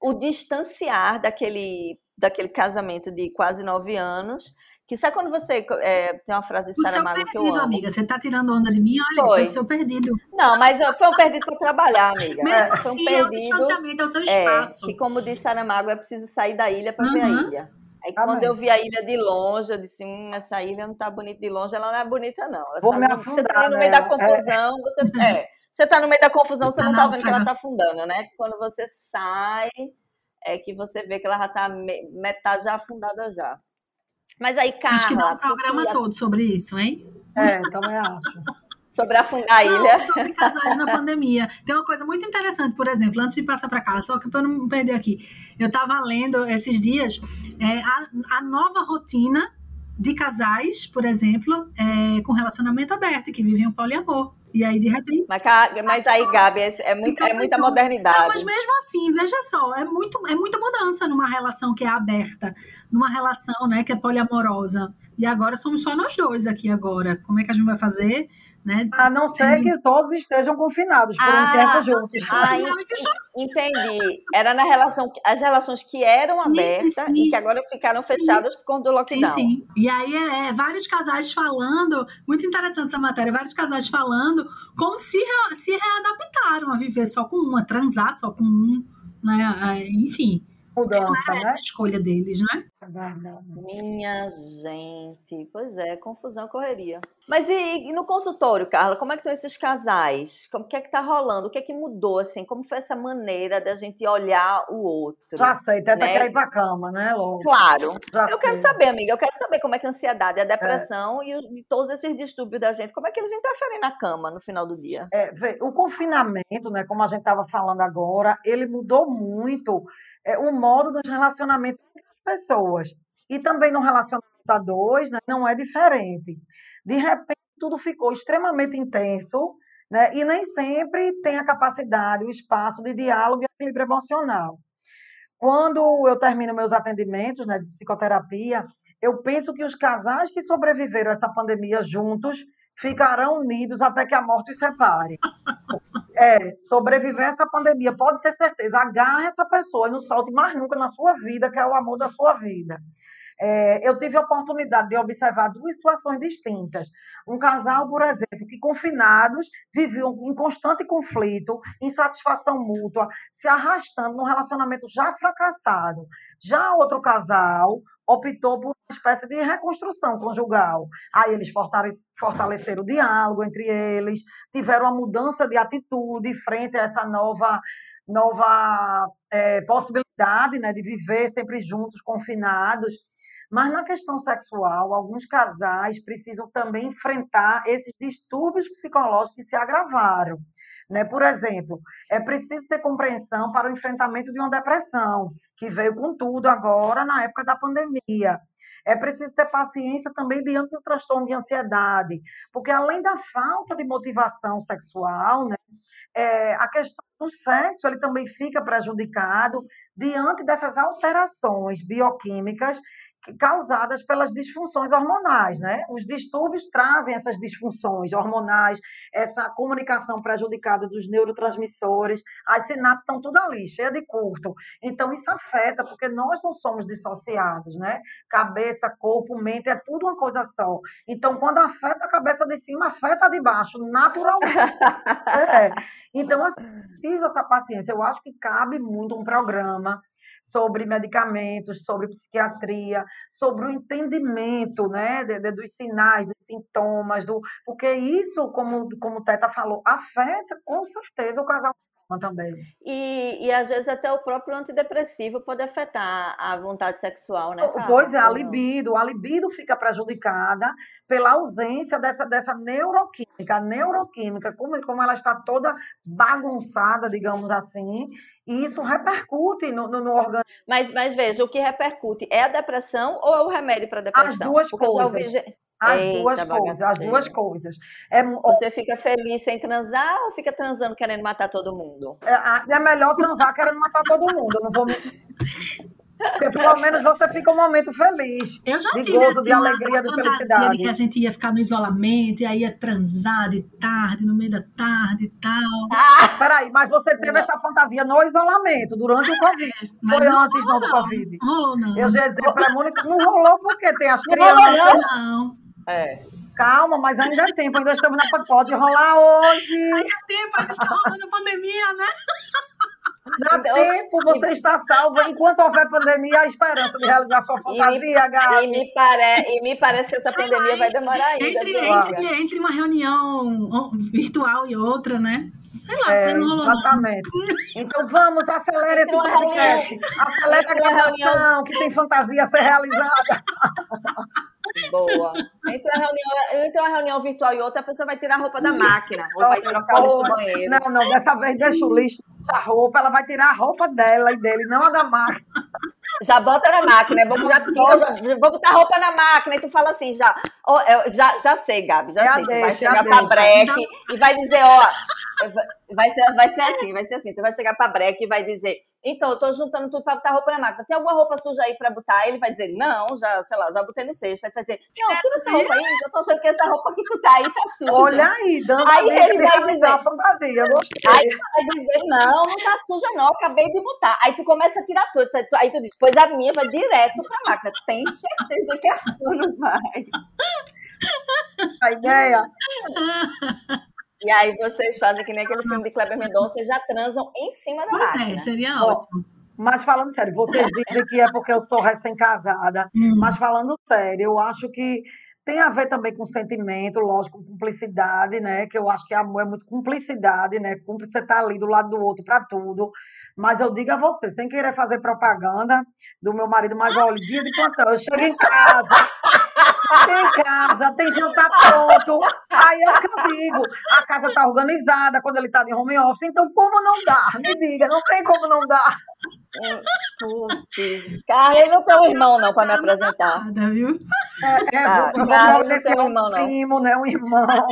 o distanciar daquele, daquele casamento de quase nove anos. Que sabe quando você. é, tem uma frase de O seu Saramago que eu perdido, amo. amiga. Você tá tirando onda de mim? Olha, Foi. foi o seu perdido. Não, mas foi um perdido para trabalhar, amiga. Mesmo Foi um assim, é o perdido. distanciamento, é o seu É, espaço. que como disse Saramago, é preciso sair da ilha para ver a Uhum. ilha. Aí quando eu vi a ilha de longe, eu disse, hum, essa ilha não tá bonita de longe, ela não é bonita, não. Ela Vou me sabe- você tá ali no meio nela, da confusão, você. É, você tá no meio da confusão, você Tá não tá não, vendo que ela tá afundando, né? Quando você sai, é que você vê que ela já tá me- metade já afundada já. Mas aí, Acho que dá um programa todo sobre isso, hein? É, também acho. sobre afundar a Não, ilha. sobre casais na pandemia. Tem uma coisa muito interessante, por exemplo, antes de passar para cá, só que para não me perder aqui. Eu estava lendo esses dias é, a, a nova rotina de casais, por exemplo, é, com relacionamento aberto, que vivem o poliamor. E aí, de repente. Mas, mas aí, Gabi, esse- é, muito, é muita Não, mas modernidade. mesmo assim, veja só, é, muito, é muita mudança numa relação que é aberta, numa relação né, que é poliamorosa. E agora somos só nós dois aqui agora. Como é que a gente vai fazer? Né? A não ser Sim. que todos estejam confinados por um Ah, tempo juntos. Ah, en- entendi. Era na relação, as relações que eram Sim, abertas sim. e que agora ficaram fechadas por conta do Sim, lockdown. sim. E aí é, é, vários casais falando, muito interessante essa matéria, vários casais falando como se, se readaptaram a viver só com um, a transar só com um, né? Ah, Enfim, Mudança, é né? essa a escolha deles, né? É verdade. Minha gente, pois é, confusão, correria. Mas e, e no consultório, Carla, como é que estão esses casais? Como o que é que tá rolando? O que é que mudou assim? Como foi essa maneira da gente olhar o outro? Já sei, Teta Né? quer ir pra cama, né, Logo? Claro. Já Eu quero sei. saber, amiga, eu quero saber como é que a ansiedade, a depressão e, o- e todos esses distúrbios da gente, como é que eles interferem na cama no final do dia? É, o confinamento, né, como a gente estava falando agora, ele mudou muito é, o modo dos relacionamentos entre as pessoas. E também no relacionamento a dois, né, não é diferente. De repente, tudo ficou extremamente intenso, né, e nem sempre tem a capacidade, o espaço de diálogo e equilíbrio emocional. Quando eu termino meus atendimentos né, de psicoterapia, eu penso que os casais que sobreviveram a essa pandemia juntos ficarão unidos até que a morte os separe. É, sobreviver essa pandemia, pode ter certeza, agarre essa pessoa e não solte mais nunca na sua vida, que é o amor da sua vida. É, eu tive a oportunidade de observar duas situações distintas. Um casal, por exemplo, que confinados viviam em constante conflito, insatisfação mútua, se arrastando num relacionamento já fracassado. Já outro casal optou por uma espécie de reconstrução conjugal. Aí eles fortalece- fortaleceram o diálogo entre eles, tiveram uma mudança de atitude frente a essa nova nova eh, possibilidade né, de viver sempre juntos, confinados. Mas na questão sexual, alguns casais precisam também enfrentar esses distúrbios psicológicos que se agravaram. Né? Por exemplo, é preciso ter compreensão para o enfrentamento de uma depressão, que veio com tudo agora na época da pandemia. É preciso ter paciência também diante do transtorno de ansiedade, porque além da falta de motivação sexual, né, é, a questão do sexo ele também fica prejudicado diante dessas alterações bioquímicas causadas pelas disfunções hormonais, né? Os distúrbios trazem essas disfunções hormonais, essa comunicação prejudicada dos neurotransmissores, as sinapses estão tudo ali, cheia de curto. Então isso afeta, porque nós não somos dissociados, né? Cabeça, corpo, mente, é tudo uma coisa só. Então quando afeta a cabeça de cima, afeta a de baixo, naturalmente. É. Então, assim, precisa essa paciência. Eu acho que cabe muito um programa sobre medicamentos, sobre psiquiatria, sobre o entendimento né, de- de- dos sinais, dos sintomas, do, porque isso, como, como o Teta falou, afeta com certeza o casal também. E, e às vezes até o próprio antidepressivo pode afetar a vontade sexual, né? Carla? Pois é, a libido, a libido fica prejudicada pela ausência dessa, dessa neuroquímica. A neuroquímica, como, como ela está toda bagunçada, digamos assim, e isso repercute no, no, no organismo. Mas, mas veja, o que repercute é a depressão ou é o remédio para a depressão? duas Porque eu já ouvi coisas. As Eita, duas coisas, as duas coisas. É, Você fica feliz sem transar ou fica transando querendo matar todo mundo? é, é melhor transar querendo matar todo mundo. Não vou. Porque pelo menos você fica um momento feliz. Eu já De tive gozo, assim, de uma- alegria, de felicidade. de que a gente ia ficar no isolamento, e aí ia transar de tarde, no meio da tarde e tal. Ah, Peraí, mas você teve Não. essa fantasia no isolamento, durante o Covid. Mas Foi não antes não do rolou, Covid. Não não. Eu já ia dizer premonição, não rolou porque tem as Não crianças. Não. é. Calma, mas ainda é tempo, ainda estamos na. Pode rolar hoje. Tempo, a gente tá rolando a pandemia, né? Dá então, tempo, você está salvo. Enquanto houver pandemia, há esperança de realizar sua fantasia, e me, E me, pare, e me parece que essa pandemia vai demorar ainda. Entre, entre, entre, uma reunião virtual e outra, né? Sei lá, é, exatamente. Então vamos, acelere esse podcast. Acelere a gravação, que tem fantasia a ser realizada. Boa. Entre uma, reunião, entre uma reunião virtual e outra, a pessoa vai tirar a roupa da máquina, ou vai trocar o lixo do banheiro. Não, não, dessa vez deixa o lixo da roupa, ela vai tirar a roupa dela e dele, não a da máquina. Já bota na máquina, vamos já tira, já, vou botar a roupa na máquina, e tu fala assim, já, eu, já, já sei, Gabi, já, já sei, deixa, vai chegar pra breque e vai dizer, ó, vai ser, vai ser assim, vai ser assim, tu vai chegar pra breque e vai dizer, então, eu tô juntando tudo pra botar roupa na máquina. Tem alguma roupa suja aí pra botar? Ele vai dizer, não, já, sei lá, já botei no cesto. Aí vai dizer, não, tira essa roupa aí, eu tô achando que essa roupa que tu tá aí tá suja. Olha aí, dando aí ele vai dizer, a fantasia, gostei. Aí tu vai dizer, não, não tá suja não, acabei de botar. Aí tu começa a tirar tudo. Aí tu diz, pois a minha vai direto pra máquina. Tem certeza que a sua não vai. A ideia... E aí vocês fazem que nem aquele filme de Kleber Mendonça, já transam em cima da pois máquina. Pois é, seria ótimo. Mas falando sério, vocês dizem que é porque eu sou recém-casada, hum. mas falando sério, eu acho que tem a ver também com sentimento, lógico, com cumplicidade, né? Que eu acho que amor é muito cumplicidade, né? Cúmplice você tá ali do lado do outro para tudo. Mas eu digo a você, sem querer fazer propaganda do meu marido, mas olha, dia de plantão, eu chego em casa, tem casa, tem jantar pronto. Aí é o que eu digo. A casa tá organizada quando ele tá de home office. Então, como não dá? Me diga, não tem como não dar. Cara, ele não tem um irmão, não, para me apresentar. Nada, viu? É, é ah, vou, cara, providenciar um irmão, primo, né? Um irmão.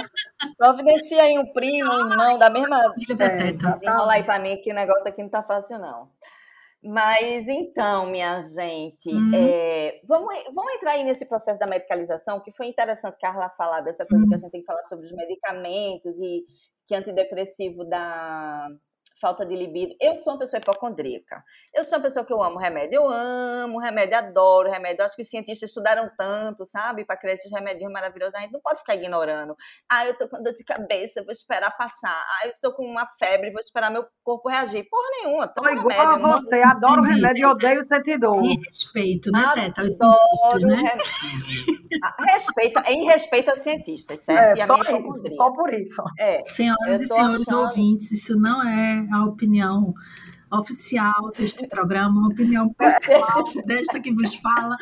Providencia aí um primo, um irmão da mesma. É, Desenrola aí para mim que o negócio aqui não tá fácil, não. Mas então, minha gente, uhum. é, vamos, vamos entrar aí nesse processo da medicalização, que foi interessante Carla falar dessa coisa uhum. que a gente tem que falar sobre os medicamentos e que antidepressivo dá falta de libido. Eu sou uma pessoa hipocondríaca. Eu sou uma pessoa que eu amo remédio. Eu amo remédio, adoro remédio. Eu acho que os cientistas estudaram tanto, sabe, para criar esses remédios maravilhosos. A gente não pode ficar ignorando. Ah, eu tô com dor de cabeça, vou esperar passar. Ah, eu estou com uma febre, vou esperar meu corpo reagir. Porra nenhuma. Sou igual remédio, a você, não... adoro remédio e odeio sentir dor. Respeito, né, Teta? Adoro né? Ah, respeito, em respeito aos cientistas, certo? É, só, isso, só por isso. É, Senhoras e senhores achando... ouvintes, isso não é a opinião oficial deste programa, uma opinião pessoal desta que vos fala.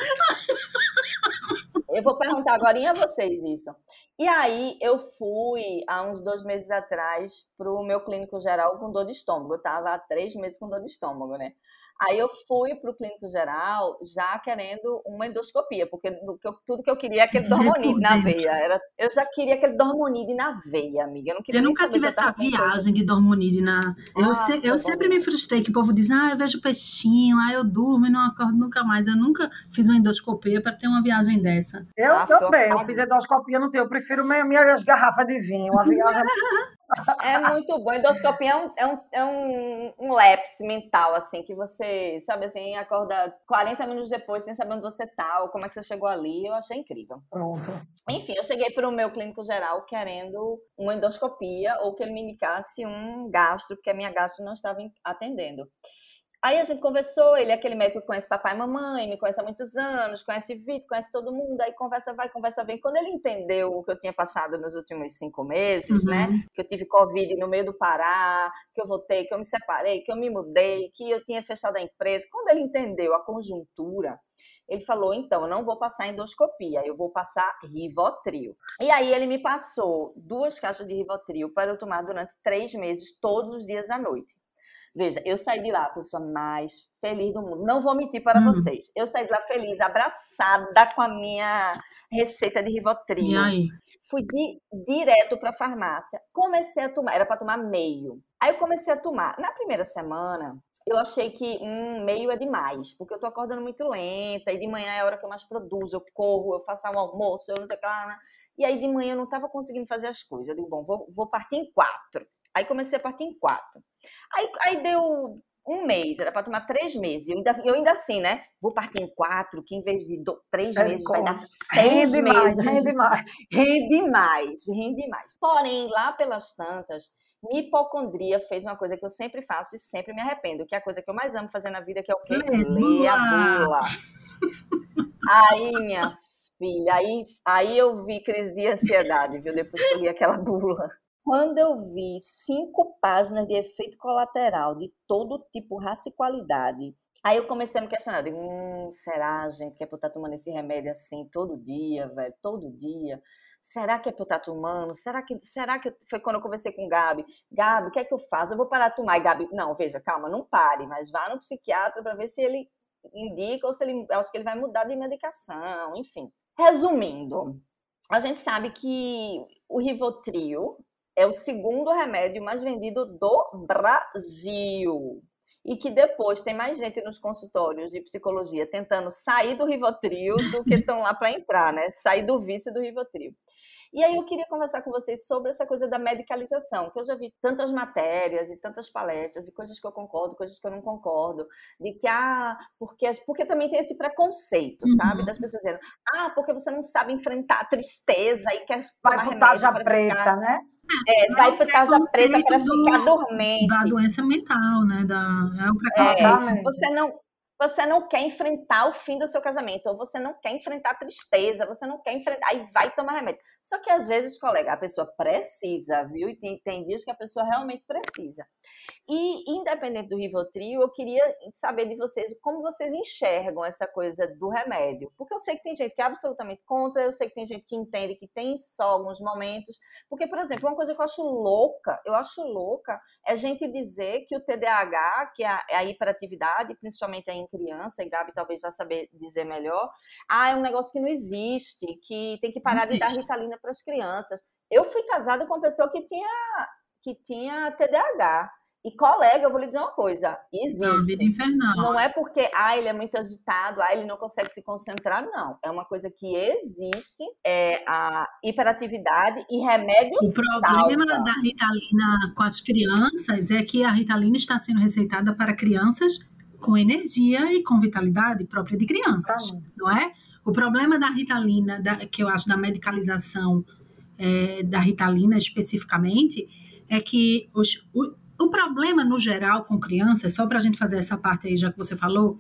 Eu vou perguntar agora a vocês isso. E aí eu fui há uns dois meses atrás para o meu clínico geral com dor de estômago. Eu estava há três meses com dor de estômago, né? Aí eu fui para o clínico geral já querendo uma endoscopia, porque tudo que eu queria é aquele dormonide na veia. Era, eu já queria aquele dormonide na veia, amiga. Eu, não queria eu nunca tive essa viagem de dormonide na. Eu, ah, se, eu sempre me frustrei que o povo diz, ah, eu vejo peixinho, ah, eu durmo e não acordo nunca mais. Eu nunca fiz uma endoscopia para ter uma viagem dessa. Eu ah, também, eu fiz endoscopia, não tenho. Eu prefiro minhas garrafas de vinho. Uma viagem. É muito bom. Endoscopia é um, é um, é um, um lapse mental, assim, que você, sabe assim, acorda 40 minutos depois sem saber onde você tá, ou como é que você chegou ali. Eu achei incrível. Pronto. Enfim, eu cheguei para o meu clínico geral querendo uma endoscopia ou que ele me indicasse um gastro, porque a minha gastro não estava atendendo. Aí a gente conversou, ele é aquele médico que conhece papai e mamãe, me conhece há muitos anos, conhece Vitor, conhece todo mundo, aí conversa vai, conversa vem. Quando ele entendeu o que eu tinha passado nos últimos cinco meses, né, uhum. né? Que eu tive Covid no meio do Pará, que eu voltei, que eu me separei, que eu me mudei, que eu tinha fechado a empresa. Quando ele entendeu a conjuntura, ele falou: então, eu não vou passar endoscopia, eu vou passar Rivotril. E aí ele me passou duas caixas de Rivotril para eu tomar durante três meses, todos os dias à noite. Veja, eu saí de lá a pessoa mais feliz do mundo. Não vou mentir para hum. vocês. Eu saí de lá feliz, abraçada com a minha receita de Rivotril. E aí? Fui di direto para a farmácia. Comecei a tomar, era para tomar meio. Aí eu comecei a tomar. Na primeira semana, eu achei que um meio é demais, porque eu tô acordando muito lenta, e de manhã é a hora que eu mais produzo, eu corro, eu faço um almoço, eu não sei o que lá. E aí de manhã eu não estava conseguindo fazer as coisas. Eu digo, bom, vou, vou partir em quatro. Aí comecei a partir em quatro. Aí, aí deu um mês, era para tomar três meses. Eu ainda, eu ainda assim, né? Vou partir em quatro, que em vez de do, três é meses vai dar seis rende meses. Mais, rende mais. Rende mais, rende mais. Porém, lá pelas tantas, hipocondria fez uma coisa que eu sempre faço e sempre me arrependo, que é a coisa que eu mais amo fazer na vida, que é o quê? Ler a bula. bula. Aí, minha filha, aí, aí eu vi crise de ansiedade, viu? Depois que eu li aquela bula. Quando eu vi cinco páginas de efeito colateral de todo tipo, raça e qualidade, aí eu comecei a me questionar. Digo, hum, será, gente, que é pra eu estar tomando esse remédio assim todo dia, velho? Todo dia? Será que é pra eu estar tomando? Será que, será que foi quando eu conversei com o Gabi? Gabi, o que é que eu faço? Eu vou parar de tomar. E Gabi, não, veja, calma, não pare, mas vá no psiquiatra para ver se ele indica ou se ele, acho que ele vai mudar de medicação, enfim. Resumindo, a gente sabe que o Rivotril é o segundo remédio mais vendido do Brasil. E que depois tem mais gente nos consultórios de psicologia tentando sair do Rivotril do que estão lá para entrar, né? Sair do vício do Rivotril. E aí eu queria conversar com vocês sobre essa coisa da medicalização, que eu já vi tantas matérias e tantas palestras, e coisas que eu concordo, coisas que eu não concordo, de que, ah, porque, porque também tem esse preconceito, sabe? Uhum. Das pessoas dizendo, ah, porque você não sabe enfrentar a tristeza e quer Vai tomar pro remédio taja para preta, ficar, né? é, vai pro taja preta para do- ficar dormente. Da doença mental, né? Da, é o É, preconceito. Exatamente. você não você não quer enfrentar o fim do seu casamento, ou você não quer enfrentar a tristeza, você não quer enfrentar, aí vai tomar remédio. Só que às vezes, colega, a pessoa precisa, viu? E tem, tem dias que a pessoa realmente precisa. E, independente do Rivotril, eu queria saber de vocês como vocês enxergam essa coisa do remédio. Porque eu sei que tem gente que é absolutamente contra, eu sei que tem gente que entende que tem só alguns momentos. Porque, por exemplo, uma coisa que eu acho louca, eu acho louca, é a gente dizer que o TDAH, que é a, é a hiperatividade, principalmente aí em criança, e Gabi talvez vá saber dizer melhor, ah, é um negócio que não existe, que tem que parar de dar existe. Para as crianças. Eu fui casada com uma pessoa que tinha, que tinha TDAH. E colega, eu vou lhe dizer uma coisa, existe. infernal. Não é porque ah, ele é muito agitado, ah, ele não consegue se concentrar, não. É uma coisa que existe, é a hiperatividade e remédio O problema salva. da Ritalina com as crianças é que a Ritalina está sendo receitada para crianças com energia e com vitalidade própria de crianças, Exatamente. não é? O problema da Ritalina, da- que eu acho da medicalização é, da Ritalina especificamente, é que os- o, o problema no geral com crianças, só para a gente fazer essa parte aí, já que você falou,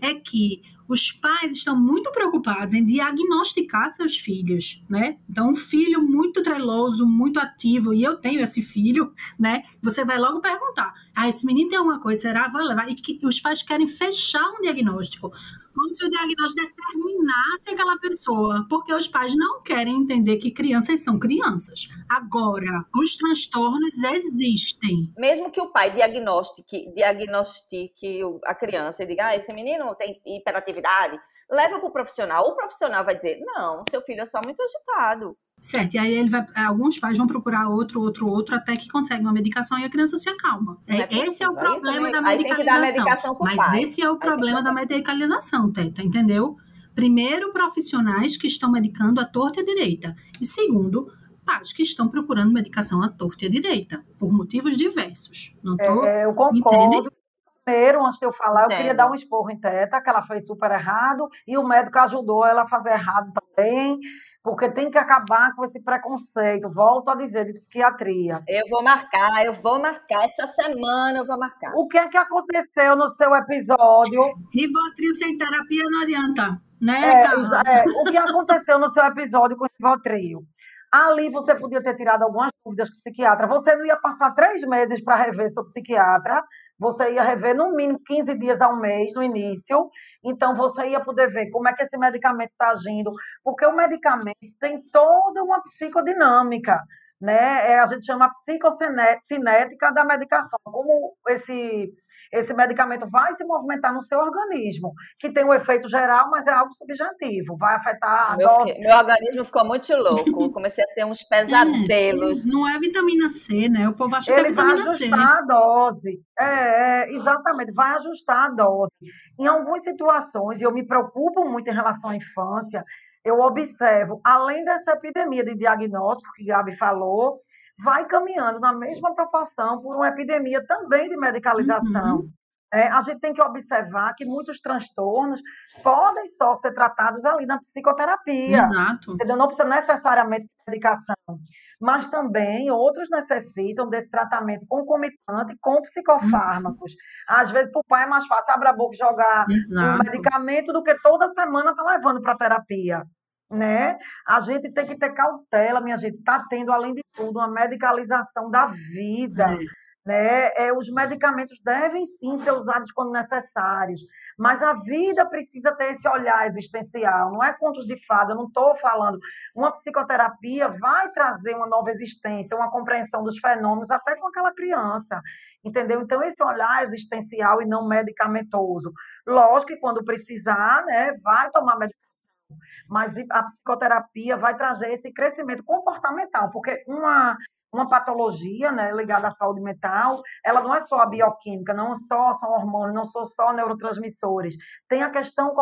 é que os pais estão muito preocupados em diagnosticar seus filhos, né? Então, um filho muito treloso, muito ativo, e eu tenho esse filho, né? Você vai logo perguntar: ah, esse menino tem alguma coisa, será? Vai levar. E que os pais querem fechar um diagnóstico. Como se o diagnóstico determinasse aquela pessoa, porque os pais não querem entender que crianças são crianças. Agora, os transtornos existem. Mesmo que o pai diagnostique, diagnostique a criança e diga, ah, esse menino tem hiperatividade, leva para o profissional. O profissional vai dizer, não, seu filho é só muito agitado. Certo, e aí ele vai, alguns pais vão procurar outro, outro, outro, até que consegue uma medicação e a criança se acalma. É É, esse é o problema da medicalização. Mas pai. esse é o Aí problema da medicalização, Teta, entendeu? Primeiro, profissionais que estão medicando à torta e à direita. E segundo, pais que estão procurando medicação à torta e à direita, por motivos diversos. Não tô... É, eu concordo. Entende? Primeiro, antes de eu falar, eu queria dar um esporro em Teta, que ela fez super errado, e o médico ajudou ela a fazer errado também, porque tem que acabar com esse preconceito, volto a dizer, de psiquiatria. Eu vou marcar, eu vou marcar, essa semana eu vou marcar. O que é que aconteceu no seu episódio? Rivotril sem terapia não adianta, né, É, é, o que aconteceu no seu episódio com o Rivotril? Ali você podia ter tirado algumas dúvidas com o psiquiatra. Você não ia passar três meses para rever seu psiquiatra. Você ia rever no mínimo 15 dias ao mês no início. Então você ia poder ver como é que esse medicamento está agindo, porque o medicamento tem toda uma psicodinâmica, né? É, a gente chama psicocinética da medicação. Como esse esse medicamento vai se movimentar no seu organismo, que tem um efeito geral, mas é algo subjetivo, vai afetar a Meu, dose. meu organismo ficou muito louco. Eu Comecei a ter uns pesadelos. Não é vitamina C, né? O povo acha que é Ele vai vitamina C. ajustar a dose. É, é, exatamente, vai ajustar a dose. Em algumas situações, e eu me preocupo muito em relação à infância, eu observo, além dessa epidemia de diagnóstico que Gabi falou, vai caminhando na mesma proporção por uma epidemia também de medicalização. É, a gente tem que observar que muitos transtornos podem só ser tratados ali na psicoterapia. Exato. Entendeu? Não precisa necessariamente de medicação, mas também outros necessitam desse tratamento concomitante com psicofármacos. Uhum. Às vezes, para o pai é mais fácil abrir a boca e jogar Exato. um medicamento do que toda semana tá levando para terapia. Né? A gente tem que ter cautela, minha gente. Está tendo, além de tudo, uma medicalização da vida. É né? É, os medicamentos devem sim ser usados quando necessários, mas a vida precisa ter esse olhar existencial, não é contos de fada, eu não estou falando. Uma psicoterapia vai trazer uma nova existência, uma compreensão dos fenômenos, até com aquela criança, entendeu? Então, esse olhar existencial e não medicamentoso. Lógico que quando precisar, né, vai tomar medicação mas a psicoterapia vai trazer esse crescimento comportamental, porque uma uma patologia né, ligada à saúde mental, ela não é só a bioquímica, não só são hormônios, não são só neurotransmissores. Tem a questão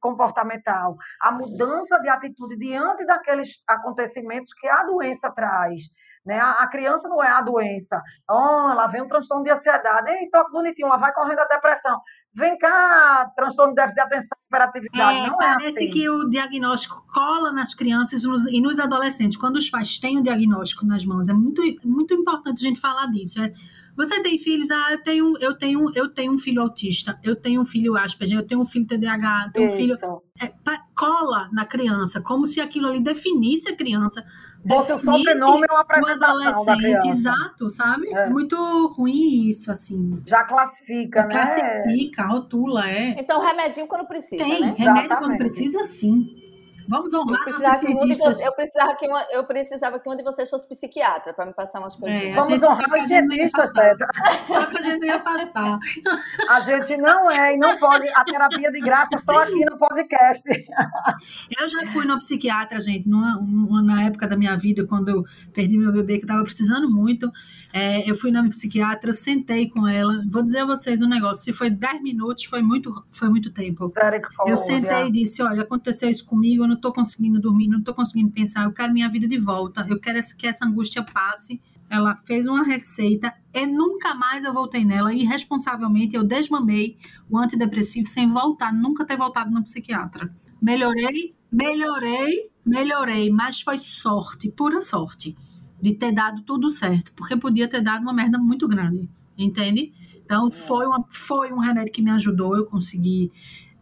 comportamental, a mudança de atitude diante daqueles acontecimentos que a doença traz. Né? A, criança não é a doença. Oh, ela vem um transtorno de ansiedade. Ei, toque bonitinho, ela vai correndo a depressão. Vem cá, transtorno de déficit de atenção e hiperatividade. É, não é parece assim. que o diagnóstico cola nas crianças e nos adolescentes. Quando os pais têm o diagnóstico nas mãos, é muito, muito importante a gente falar disso. É, você tem filhos? Ah, eu tenho, eu tenho, eu tenho um filho autista, eu tenho um filho Asperger, eu tenho um filho TDAH, eu tenho um filho. É, cola na criança, como se aquilo ali definisse a criança. Fosse o sobrenome ou a apresentação da criança. Exato, sabe? É. Muito ruim isso, assim. Já classifica, né? Classifica, rotula, é. Então, remedinho quando precisa, tem, né? remédio Exatamente. quando precisa, sim. Vamos honrar eu precisava, que um eu, precisava que uma, eu precisava que um de vocês fosse psiquiatra para me passar umas coisas. É, Vamos honrar os dietistas, Petra. Só que a gente ia passar. A gente não é e não pode. A terapia de graça só aqui no podcast. Eu já fui no psiquiatra, gente, numa, uma, na época da minha vida, quando eu perdi meu bebê, que estava precisando muito. É, eu fui na minha psiquiatra, sentei com ela. Vou dizer a vocês um negócio: se foi 10 minutos, foi muito, foi muito tempo. Eu sentei e disse: Olha, aconteceu isso comigo, eu não estou conseguindo dormir, não estou conseguindo pensar, eu quero minha vida de volta, eu quero que essa angústia passe. Ela fez uma receita e nunca mais eu voltei nela. Irresponsavelmente, eu desmamei o antidepressivo sem voltar, nunca ter voltado no psiquiatra. Melhorei, melhorei, melhorei, mas foi sorte, pura sorte de ter dado tudo certo, porque podia ter dado uma merda muito grande, entende? Então, foi, uma, foi um remédio que me ajudou, eu consegui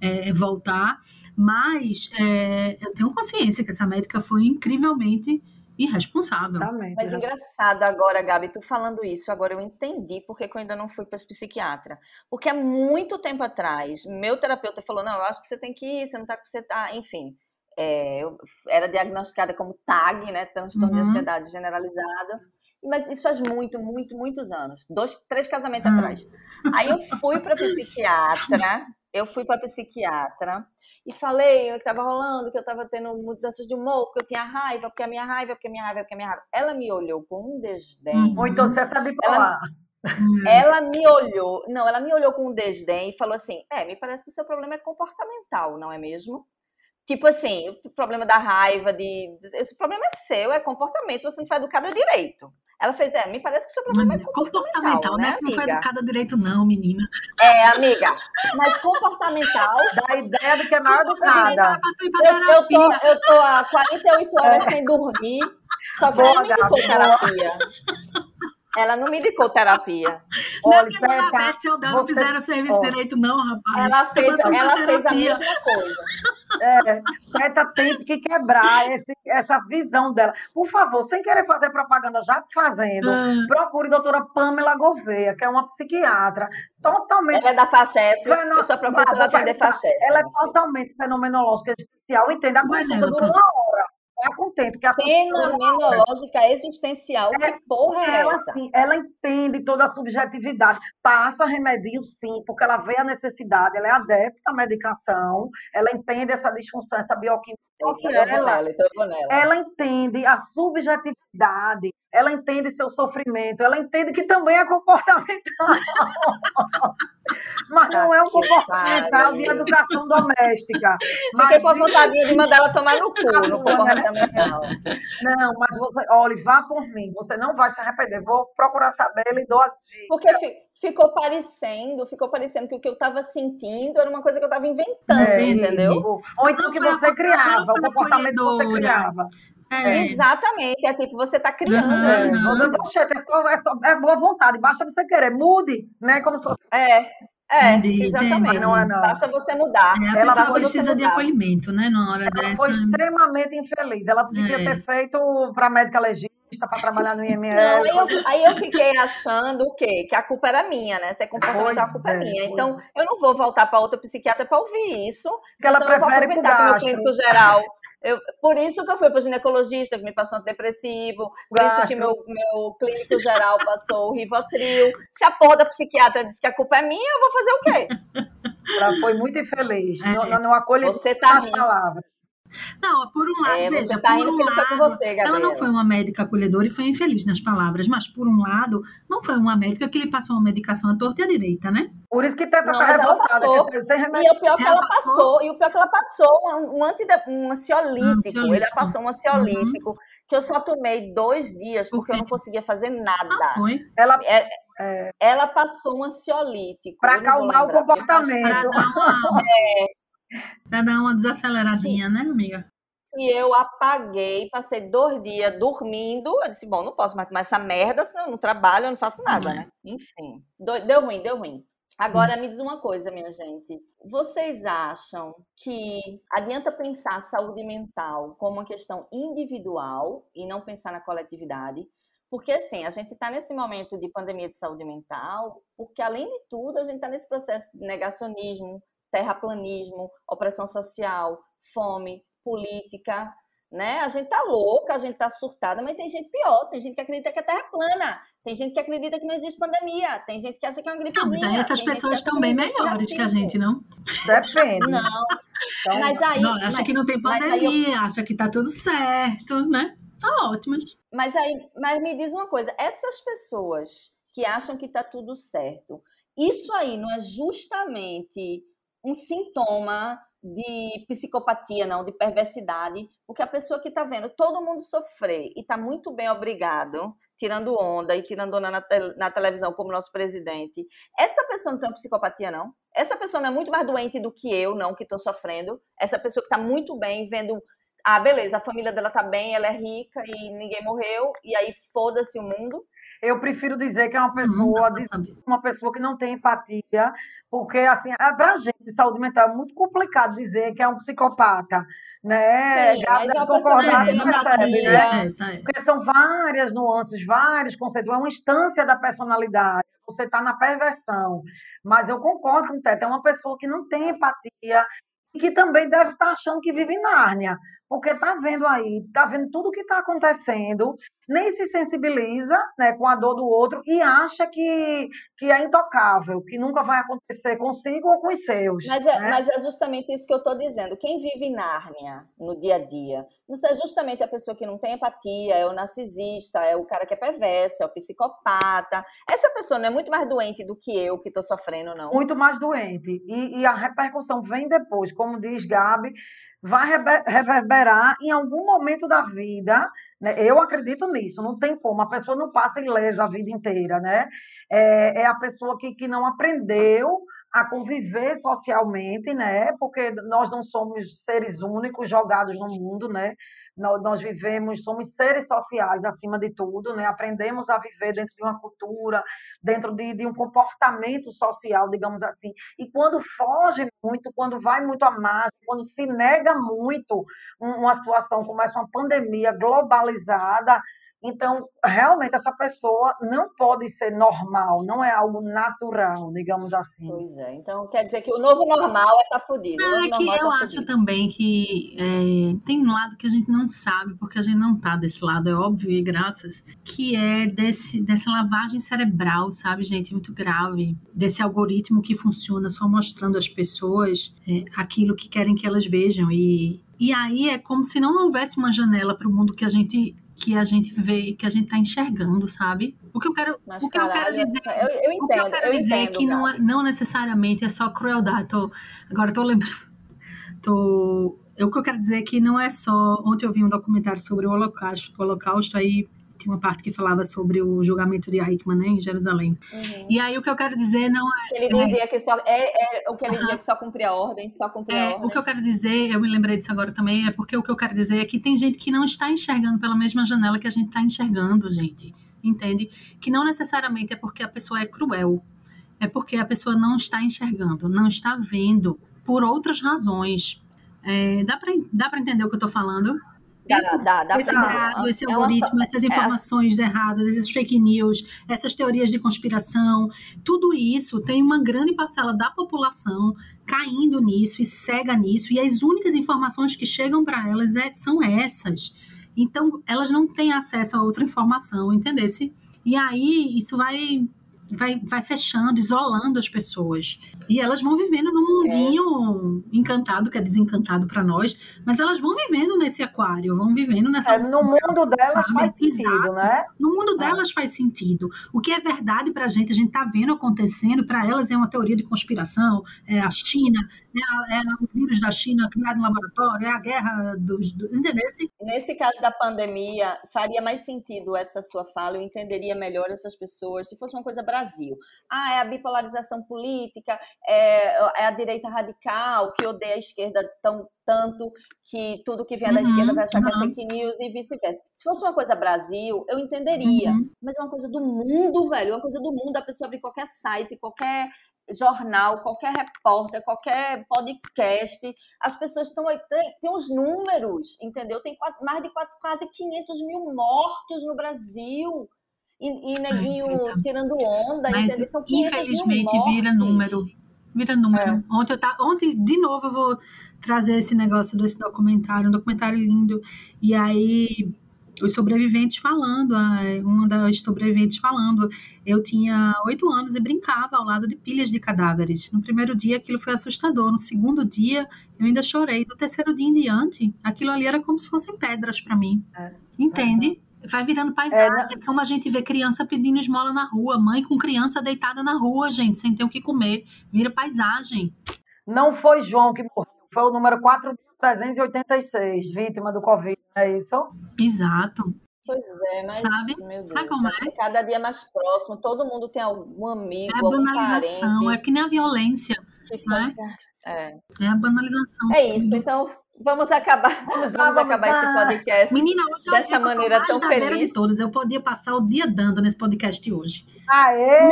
é, voltar, mas é, eu tenho consciência que essa médica foi incrivelmente irresponsável. Exatamente. Mas engraçado agora, Gabi, tu falando isso, agora eu entendi porque que eu ainda não fui para esse psiquiatra. Porque há muito tempo atrás, meu terapeuta falou, não, eu acho que você tem que ir, você não tá com você tá, enfim é, eu era diagnosticada como TAG, né, transtorno uhum. de ansiedade generalizada, mas isso faz muito, muito, muitos anos, dois, três casamentos uhum. atrás. Aí eu fui para psiquiatra, eu fui para psiquiatra e falei o que estava rolando, que eu estava tendo mudanças de humor, que eu tinha raiva, porque a minha raiva, porque a minha raiva, porque a minha raiva. Ela me olhou com um desdém. Ou então você sabe falar. Ela, ela me olhou, não, ela me olhou com um desdém e falou assim: É, me parece que o seu problema é comportamental, não é mesmo? Tipo assim, o problema da raiva, de. Esse problema é seu, é comportamento, você não foi educada direito. Ela fez, é, me parece que o seu problema é comportamental, comportamental né, não foi educada direito, não, menina. É, amiga, mas comportamental. Dá a ideia do que é mal educada. Eu, eu, tô, eu tô há 48 horas é. sem dormir, só que ela me indicou terapia. Ela não me indicou terapia. Olha, não, Peca, Beth, seu não você... fizeram serviço oh. direito, não, rapaz. Ela fez, ela fez a mesma coisa. É, Peta tem que quebrar esse, essa visão dela. Por favor, sem querer fazer propaganda, já fazendo, hum. procure a doutora Pamela Gouveia, que é uma psiquiatra totalmente. Ela é da FACHES, feno... eu sou professora da atender FACHES. Ela é totalmente fenomenológica existencial, entende? A consulta dura uma hora tá com tempo. Que a Fenomenológica existencial, é, que porra é ela, essa? Assim, ela entende toda a subjetividade, passa remedinho sim, porque ela vê a necessidade, ela é adepta à medicação, ela entende essa disfunção, essa bioquímica. Ela, ela entende a subjetividade, ela entende seu sofrimento, ela entende que também é comportamental. mas não é um comportamental de educação doméstica. Fiquei com a vontade de mandar ela tomar no cu no comportamental. Não, mas você, olha, vá por mim, você não vai se arrepender. Vou procurar saber e dou a dica. Porque ficou parecendo, ficou parecendo que o que eu estava sentindo era uma coisa que eu estava inventando, é, entendeu? Ou então que você criava, o comportamento que você criava. É. Exatamente, é tipo, você está criando. Uhum. Isso. Poxa, é, só, é, só, é boa vontade, basta você querer, mude, né? Como se fosse... É, é, entendi, exatamente. Entendi. Não é, não. Basta você mudar. É, a ela pessoa precisa de acolhimento, né? Na hora ela dessa. foi extremamente infeliz. Ela podia é. ter feito para médica legista, para trabalhar no IML. Não, aí, eu, aí eu fiquei achando o quê? Que a culpa era minha, né? Ser comportamental, a culpa é, é minha. Então, é. eu não vou voltar para outra psiquiatra para ouvir isso. Que ela então, prefere eu vou aproveitar que meu clínico geral eu, por isso que eu fui para o ginecologista, que me passou antidepressivo, por Gasto. isso que meu, meu clínico geral passou o Rivotril. Se a porra da psiquiatra diz que a culpa é minha, eu vou fazer o quê? Ela foi muito infeliz, é. não, não acolhe Você tá as palavras. Não, por um lado, é, veja, tá por um lado, você, ela não foi uma médica acolhedora e foi infeliz nas palavras, mas por um lado, não foi uma médica que lhe passou uma medicação à torta e à direita, né? Por isso que tá, tá revoltada. E o pior que ela passou, e o pior que ela passou um, um, anti, um ansiolítico, um ele passou um ansiolítico, uhum. que eu só tomei dois dias, porque eu não conseguia fazer nada. Ah, foi? Ela... É, é... Ela passou um ansiolítico. Para acalmar o comportamento. é, Pra dar uma desaceleradinha, né, amiga? E eu apaguei, passei dois dias dormindo. Eu disse, bom, não posso mais tomar essa merda, senão eu não trabalho, eu não faço nada, uhum. né? Enfim, deu ruim, deu ruim. Agora, me diz uma coisa, minha gente. Vocês acham que adianta pensar a saúde mental como uma questão individual e não pensar na coletividade? Porque, assim, a gente está nesse momento de pandemia de saúde mental, porque, além de tudo, a gente está nesse processo de negacionismo, terraplanismo, opressão social, fome, política, né? A gente tá louca, a gente tá surtada, mas tem gente pior, tem gente que acredita que a Terra é plana, tem gente que acredita que não existe pandemia, tem gente que acha que é uma gripezinha. Não, mas aí essas pessoas estão bem melhores que a gente, não? Depende. Não, então, mas aí... Não, acha mas, que não tem pandemia, eu... acha que tá tudo certo, né? Tá ótimas. Mas aí, mas me diz uma coisa, essas pessoas que acham que tá tudo certo, isso aí não é justamente um sintoma de psicopatia, não, de perversidade, porque a pessoa que está vendo todo mundo sofrer e está muito bem obrigado, tirando onda e tirando onda na, te na, televisão, como nosso presidente, essa pessoa não tem uma psicopatia, não? Essa pessoa não é muito mais doente do que eu, não, que estou sofrendo? Essa pessoa que está muito bem vendo. Ah, beleza, a família dela está bem, ela é rica e ninguém morreu, e aí foda-se o mundo. Eu prefiro dizer que é uma pessoa, uma pessoa que não tem empatia, porque assim, é para a gente de saúde mental é muito complicado dizer que é um psicopata, né? Sim, mas é concordar que percebe, né? É, porque são várias nuances, vários conceitos, é uma instância da personalidade. Você está na perversão, mas eu concordo com o Tete, é uma pessoa que não tem empatia e que também deve estar tá achando que vive em Nárnia, porque está vendo aí, está vendo tudo o que está acontecendo, nem se sensibiliza né, com a dor do outro e acha que, que é intocável, que nunca vai acontecer consigo ou com os seus. Mas é, né? mas é justamente isso que eu estou dizendo. Quem vive em Nárnia no dia a dia, não é justamente a pessoa que não tem empatia, é o narcisista, é o cara que é perverso, é o psicopata. Essa pessoa não é muito mais doente do que eu que estou sofrendo, não. Muito mais doente. E, e a repercussão vem depois, como diz Gabi, vai reverberar em algum momento da vida. Né? Eu acredito nisso, não tem como. A pessoa não passa ilesa a vida inteira, né? É, é a pessoa que, que não aprendeu a conviver socialmente, né? Porque nós não somos seres únicos jogados no mundo, né? Nós, vivemos, somos seres sociais acima de tudo, né? aprendemos a viver dentro de uma cultura, dentro de, de um comportamento social, digamos assim. E quando foge muito, quando vai muito à margem, quando se nega muito uma situação como essa, uma pandemia globalizada, então, realmente, essa pessoa não pode ser normal, não é algo natural, digamos assim. Pois é. Então, quer dizer que o novo normal é estar tá fodido. É que eu tá acho também que é, tem um lado que a gente não sabe, porque a gente não está desse lado, é óbvio, e graças, que é desse, dessa lavagem cerebral, sabe, gente? Muito grave. Desse algoritmo que funciona só mostrando às pessoas é, aquilo que querem que elas vejam. E, e aí é como se não houvesse uma janela para o mundo que a gente que a gente vê, que a gente está enxergando, sabe? O que eu quero, Mas, o que caralho, eu quero dizer, eu, eu entendo, o que eu quero eu dizer entendo, é que não, é, não necessariamente é só crueldade. Tô, agora estou lembrando, tô, o que eu quero dizer é que não é só. Ontem eu vi um documentário sobre o Holocausto, o Holocausto aí tinha uma parte que falava sobre o julgamento de Eichmann né, em Jerusalém. Uhum. E aí o que eu quero dizer não é. Ele é dizia que só. É, é o que ele uhum. dizia que só cumpria a ordem, só cumpria é, a ordem. O que eu quero dizer, eu me lembrei disso agora também, é porque o que eu quero dizer é que tem gente que não está enxergando pela mesma janela que a gente está enxergando, gente. Entende? Que não necessariamente é porque a pessoa é cruel. É porque a pessoa não está enxergando, não está vendo por outras razões. É, dá para dá entender o que eu estou falando? Dá, dá, dá esse, esse é algoritmo, uma... essas é informações é... erradas, essas fake news, essas teorias de conspiração, tudo isso tem uma grande parcela da população caindo nisso e cega nisso, e as únicas informações que chegam para elas é, são essas. Então, elas não têm acesso a outra informação, entendesse? E aí, isso vai vai, vai fechando, isolando as pessoas. E elas vão vivendo num mundinho é. encantado, que é desencantado para nós, mas elas vão vivendo nesse aquário, vão vivendo nessa. É, no mundo delas faz sentido, né? No mundo é. delas faz sentido. O que é verdade para a gente, a gente está vendo acontecendo, para elas é uma teoria de conspiração, é a China, é, é o vírus da China criado no laboratório, é a guerra dos. Do, entendeu? Nesse caso da pandemia, faria mais sentido essa sua fala, eu entenderia melhor essas pessoas se fosse uma coisa brasileira Brasil. Ah, é a bipolarização política, é, é a direita radical que odeia a esquerda tão tanto que tudo que vier uhum, da esquerda vai achar uhum. que é uhum. fake news e vice-versa. Se fosse uma coisa Brasil, eu entenderia. Uhum. Mas é uma coisa do mundo, velho. É uma coisa do mundo. A pessoa abrir qualquer site, qualquer jornal, qualquer repórter, qualquer podcast, as pessoas estão aí, tem, tem os números, entendeu? Tem quase, mais de quase, quase 500 mil mortos no Brasil e, e neguinho Ai, então. tirando onda, Mas, entendeu? São infelizmente vira número. Vira número. É. Ontem, eu tá, ontem, de novo, eu vou trazer esse negócio desse documentário, um documentário lindo. E aí, os sobreviventes falando, uma das sobreviventes falando, eu tinha oito anos e brincava ao lado de pilhas de cadáveres. No primeiro dia aquilo foi assustador, no segundo dia eu ainda chorei, do terceiro dia em diante, aquilo ali era como se fossem pedras para mim. É. Entende? É. Vai virando paisagem. É, como a gente vê criança pedindo esmola na rua, mãe com criança deitada na rua, gente, sem ter o que comer. Vira paisagem. Não foi João que morreu, foi o número 4.386, vítima do Covid, é isso? Exato. Pois é, mas Sabe? meu Deus, Sabe como é? cada dia mais próximo, todo mundo tem algum amigo, é a banalização, é que nem a violência. Que né? é. é a banalização. É isso, então Vamos acabar, vamos, vamos acabar esse podcast Menina, hoje dessa maneira tão feliz. De todos. Eu podia passar o dia dando nesse podcast hoje. Aê!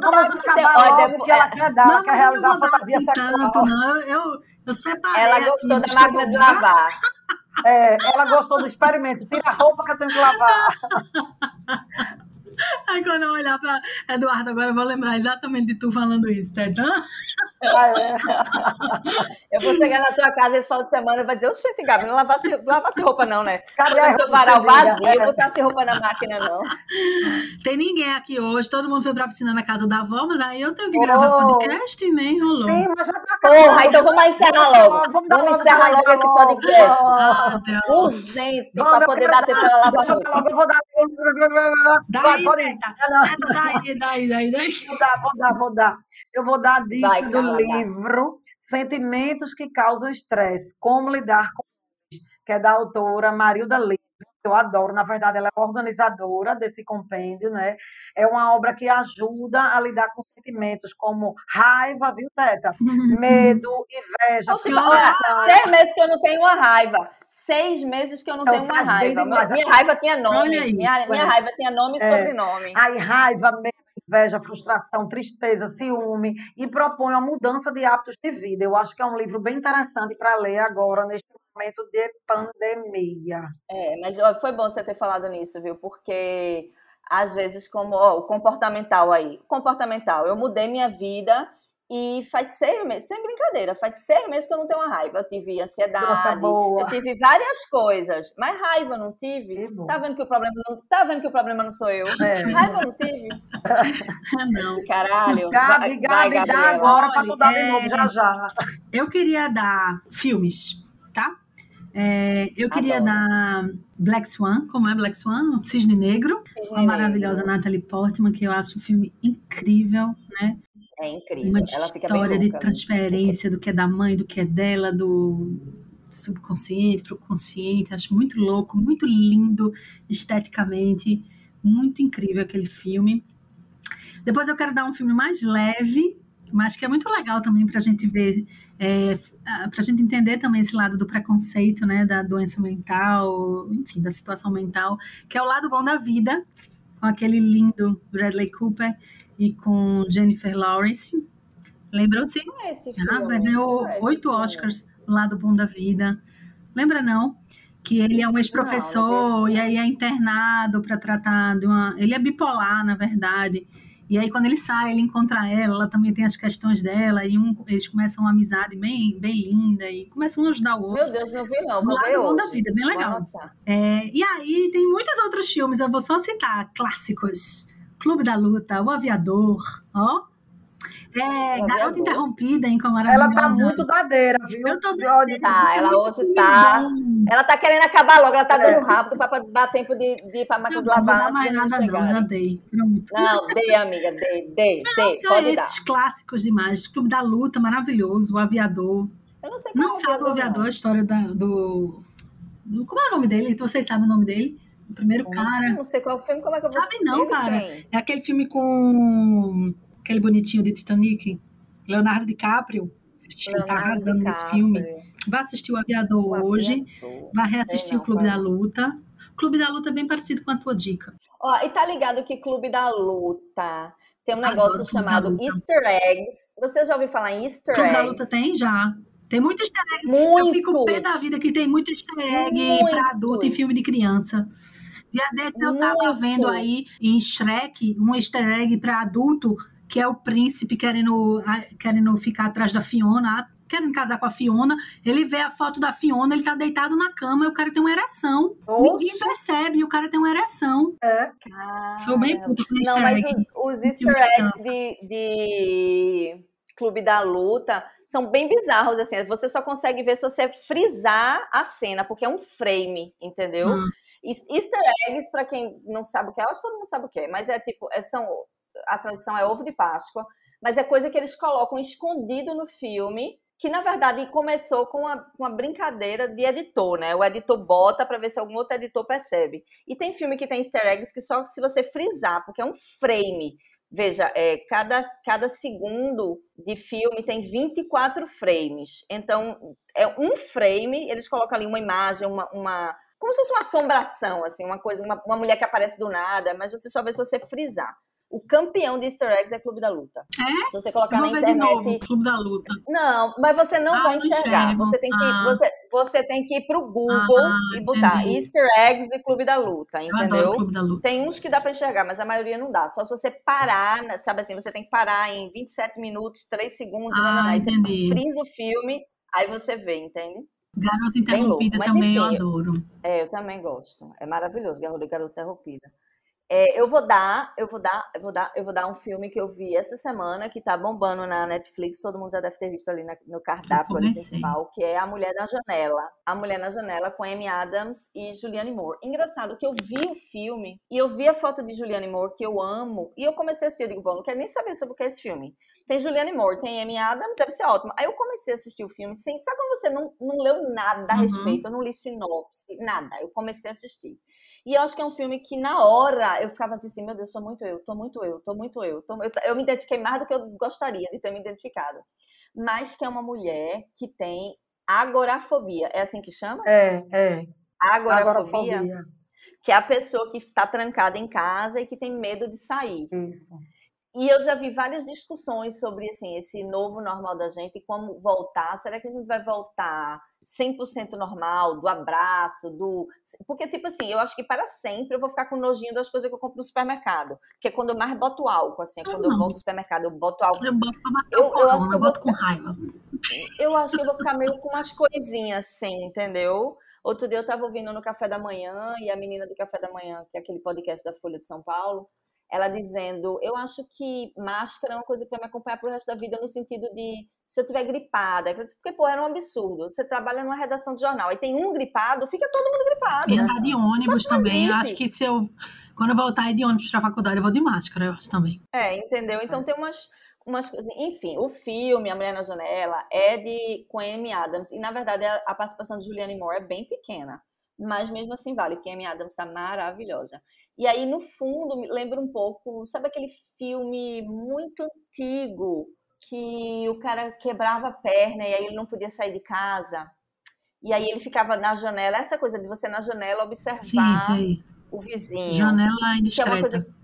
Não, vamos acabar logo, depois... porque ela quer dar, ela quer realizar a fantasia assim sexual. Tanto, não. Eu, eu separei ela gostou da máquina de lavar. É, ela gostou do experimento. Tira a roupa que eu tenho que lavar. Aí quando eu olhar para Eduardo, agora eu vou lembrar exatamente de tu falando isso, tá? Então... Ah, é. Eu vou chegar na tua casa esse final de semana e vai dizer, oxente, Gabi, não lavasse, lavasse roupa não, né? Cadê a roupa varal vazio, é. botasse roupa na máquina não. Tem ninguém aqui hoje, todo mundo foi pra piscina na casa da avó, mas aí eu tenho que gravar oh. podcast e nem rolou. Sim, mas já tá Porra, então vamos encerrar logo. Vamos, vamos encerrar logo esse podcast. Oh, Urgente, para poder dar tempo para lavar roupa. Eu vou dar... Daí, pode ir. Daí, daí, daí, daí. Vou dar, vou dar, vou dar. Eu vou dar a dica do livro Sentimentos que Causam Estresse, Como Lidar com eles, que é da autora Marilda Lima. Eu adoro, na verdade, ela é organizadora desse compêndio, né? É uma obra que ajuda a lidar com sentimentos como raiva, viu, Teta? Medo, inveja. Oxe, olha, seis meses que eu não tenho uma raiva seis meses que eu não então, tenho uma raiva. Minha raiva tinha nome. Minha, minha raiva tinha nome e é. sobrenome. Aí, raiva, medo, inveja, frustração, tristeza, ciúme, e propõe uma mudança de hábitos de vida. Eu acho que é um livro bem interessante para ler agora, neste momento de pandemia. É, mas foi bom você ter falado nisso, viu? Porque às vezes, como ó, o comportamental aí, comportamental, eu mudei minha vida e faz seis meses, sem brincadeira, faz seis meses que eu não tenho uma raiva. Eu tive ansiedade, Nossa, eu tive várias coisas, mas raiva não tive. Tá vendo que o problema não, tá vendo que o problema não sou eu? É. Raiva não tive. não. Caralho. Gabi, Gabi, vai, dá agora para tu dar é... de novo já já. Eu queria dar filmes, tá? É, eu queria dar Black Swan, como é Black Swan? Cisne Negro, Cisne a maravilhosa Natalie Portman, que eu acho um filme incrível, né? É incrível. Uma Ela história de transferência do que é da mãe, do que é dela, do subconsciente para o consciente. Acho muito louco, muito lindo esteticamente, muito incrível aquele filme. Depois eu quero dar um filme mais leve, mas que é muito legal também para a gente ver, é, para a gente entender também esse lado do preconceito, né, da doença mental, enfim, da situação mental, que é o lado bom da vida, com aquele lindo Bradley Cooper e com Jennifer Lawrence. Lembram-se? é Ah, ganhou oito. Oscars, O Lado Bom da Vida. Lembra não? Que ele é um ex-professor e aí é internado para tratar de uma. Ele é bipolar, na verdade. E aí, quando ele sai, ele encontra ela, ela também tem as questões dela, e um, eles começam uma amizade bem, bem linda, e começam a ajudar o outro. Meu Deus, não vi não. Vou ver Bom da hoje. Vida, bem legal. É, e aí tem muitos outros filmes, eu vou só citar clássicos. Clube da Luta, O Aviador, ó. É, O Garota Aviador. Interrompida, hein, como Ela tá muito dadeira, viu? Eu tô Olha, Tá, ela hoje tá. bom. Ela tá querendo acabar logo, ela tá É. dando rápido pra dar tempo de, de ir pra máquina Não, não vou lavar dar mais de eles nada não, já chegarem. dei. Pronto. Não, dei, amiga, dei, dei, dei. São Pode dar. esses clássicos demais. Clube da Luta, maravilhoso. O Aviador. Eu não sei qual Não é sabe o Aviador, a história da- do, do... Como é o nome dele? Vocês sabem o nome dele? O primeiro não. cara. Não sei qual filme, como é que eu vou Sabe não, cara. É aquele filme com aquele bonitinho de Titanic. Leonardo DiCaprio. Tá Leonardo arrasando nesse filme. Vai assistir o Aviador O hoje. aviador. Vai reassistir não, o Clube da Luta. Clube da Luta é bem parecido com a tua dica. Ó, e tá ligado que Clube da Luta tem um negócio Clube da chamado. Easter eggs. Você já ouviu falar em Easter Clube da eggs? Luta tem já. Tem muito easter egg. Eu fico pé da Muitos. vida que tem muito easter egg Muitos. pra adulto em filme de criança. Dia desses eu tava Muito. vendo aí em Shrek um easter egg pra adulto, que é o príncipe querendo, querendo ficar atrás da Fiona, querendo casar com a Fiona. Ele vê a foto da Fiona, ele tá deitado na cama e o cara tem uma ereção. Ninguém Oxe, percebe, e o cara tem uma ereção. é. Sou bem puta com Não, easter mas egg. os, os easter eggs de, de Clube da Luta são bem bizarros, assim. Você só consegue ver se você frisar a cena, porque é um frame, entendeu? Hum. Easter eggs, pra quem não sabe o que é, acho que todo mundo sabe o que é, mas é tipo, é, são, a tradição é ovo de Páscoa, mas é coisa que eles colocam escondido no filme, que na verdade começou com uma, uma brincadeira de editor, né? O editor bota pra ver se algum outro editor percebe. E tem filme que tem easter eggs que só se você frisar, porque é um frame. Veja, é, cada, cada segundo de filme tem 24 frames. Então, é um frame, eles colocam ali uma imagem, uma, uma como se fosse uma assombração, assim, uma coisa, uma, uma mulher que aparece do nada, mas você só vê se você frisar. O campeão de easter eggs é Clube da Luta. É? Se você colocar na internet. Clube da Luta. Não, mas você não Ah, vai enxergar. enxergo. Você tem que, Ah. você, você tem que ir pro Google Ah, e botar entendi. easter eggs de Clube da Luta, entendeu? Clube da Luta. Tem uns que dá pra enxergar, mas a maioria não dá. Só se você parar, sabe assim, você tem que parar em 27 minutos, 3 segundos, Ah, não, não, não. Aí você frisa o filme, aí você vê, entende? Garota Interrompida também eu enfim, adoro. É, eu também gosto. É maravilhoso, Garota Garota Interrompida. É, eu vou dar, eu vou dar, eu vou dar, eu vou dar um filme que eu vi essa semana que tá bombando na Netflix, todo mundo já deve ter visto ali na- no cardápio ali principal, que é A Mulher na Janela. A Mulher na Janela com Amy Adams e Julianne Moore. Engraçado que eu vi o filme e eu vi a foto de Julianne Moore que eu amo e eu comecei a assistir, eu digo, bom, não quero nem saber sobre o que é esse filme. Tem Julianne Moore, tem Amy Adams, deve ser ótimo. Aí eu comecei a assistir o filme sem, sabe quando você não, não leu nada a Uhum. respeito, eu não li sinopse, nada. Eu comecei a assistir. E eu acho que é um filme que, na hora, eu ficava assim, meu Deus, sou muito eu, tô muito eu, tô muito eu. Tô, eu, eu me identifiquei mais do que eu gostaria de ter me identificado. Mas que é uma mulher que tem agorafobia. É assim que chama? É, é. Agorafobia. Agorafobia. Que é a pessoa que está trancada em casa e que tem medo de sair. Isso. E eu já vi várias discussões sobre assim, esse novo normal da gente como voltar. Será que a gente vai voltar 100% normal, do abraço, do. Porque, tipo assim, eu acho que para sempre eu vou ficar com nojinho das coisas que eu compro no supermercado. Que é quando eu mais boto álcool, assim. é Eu Quando eu não. volto no supermercado, eu boto álcool. Eu boto pra Eu- eu acho que eu eu vou boto com raiva. Eu acho que eu vou ficar meio com umas coisinhas assim, entendeu? Outro dia eu tava ouvindo no Café da Manhã e a menina do Café da Manhã, que é aquele podcast da Folha de São Paulo, ela dizendo: Eu acho que máscara é uma coisa que vai me acompanhar pro resto da vida, no sentido de se eu tiver gripada. Porque, pô, era um absurdo. Você trabalha numa redação de jornal, aí tem um gripado, fica todo mundo gripado. E andar de ônibus Mas também. Eu acho que se eu. Quando eu voltar a de ônibus pra faculdade, eu vou de máscara, eu acho também. É, entendeu? Então tem umas, umas coisas. Enfim, o filme A Mulher na Janela é de com Amy Adams. E, na verdade, a, a participação de Julianne Moore é bem pequena. Mas mesmo assim vale, porque Amy Adams está maravilhosa. E aí, no fundo, me lembra um pouco, sabe aquele filme muito antigo que o cara quebrava a perna e aí ele não podia sair de casa? E aí ele ficava na janela, essa coisa de você na janela observar sim, o vizinho. Janela indiscreta. Que é uma coisa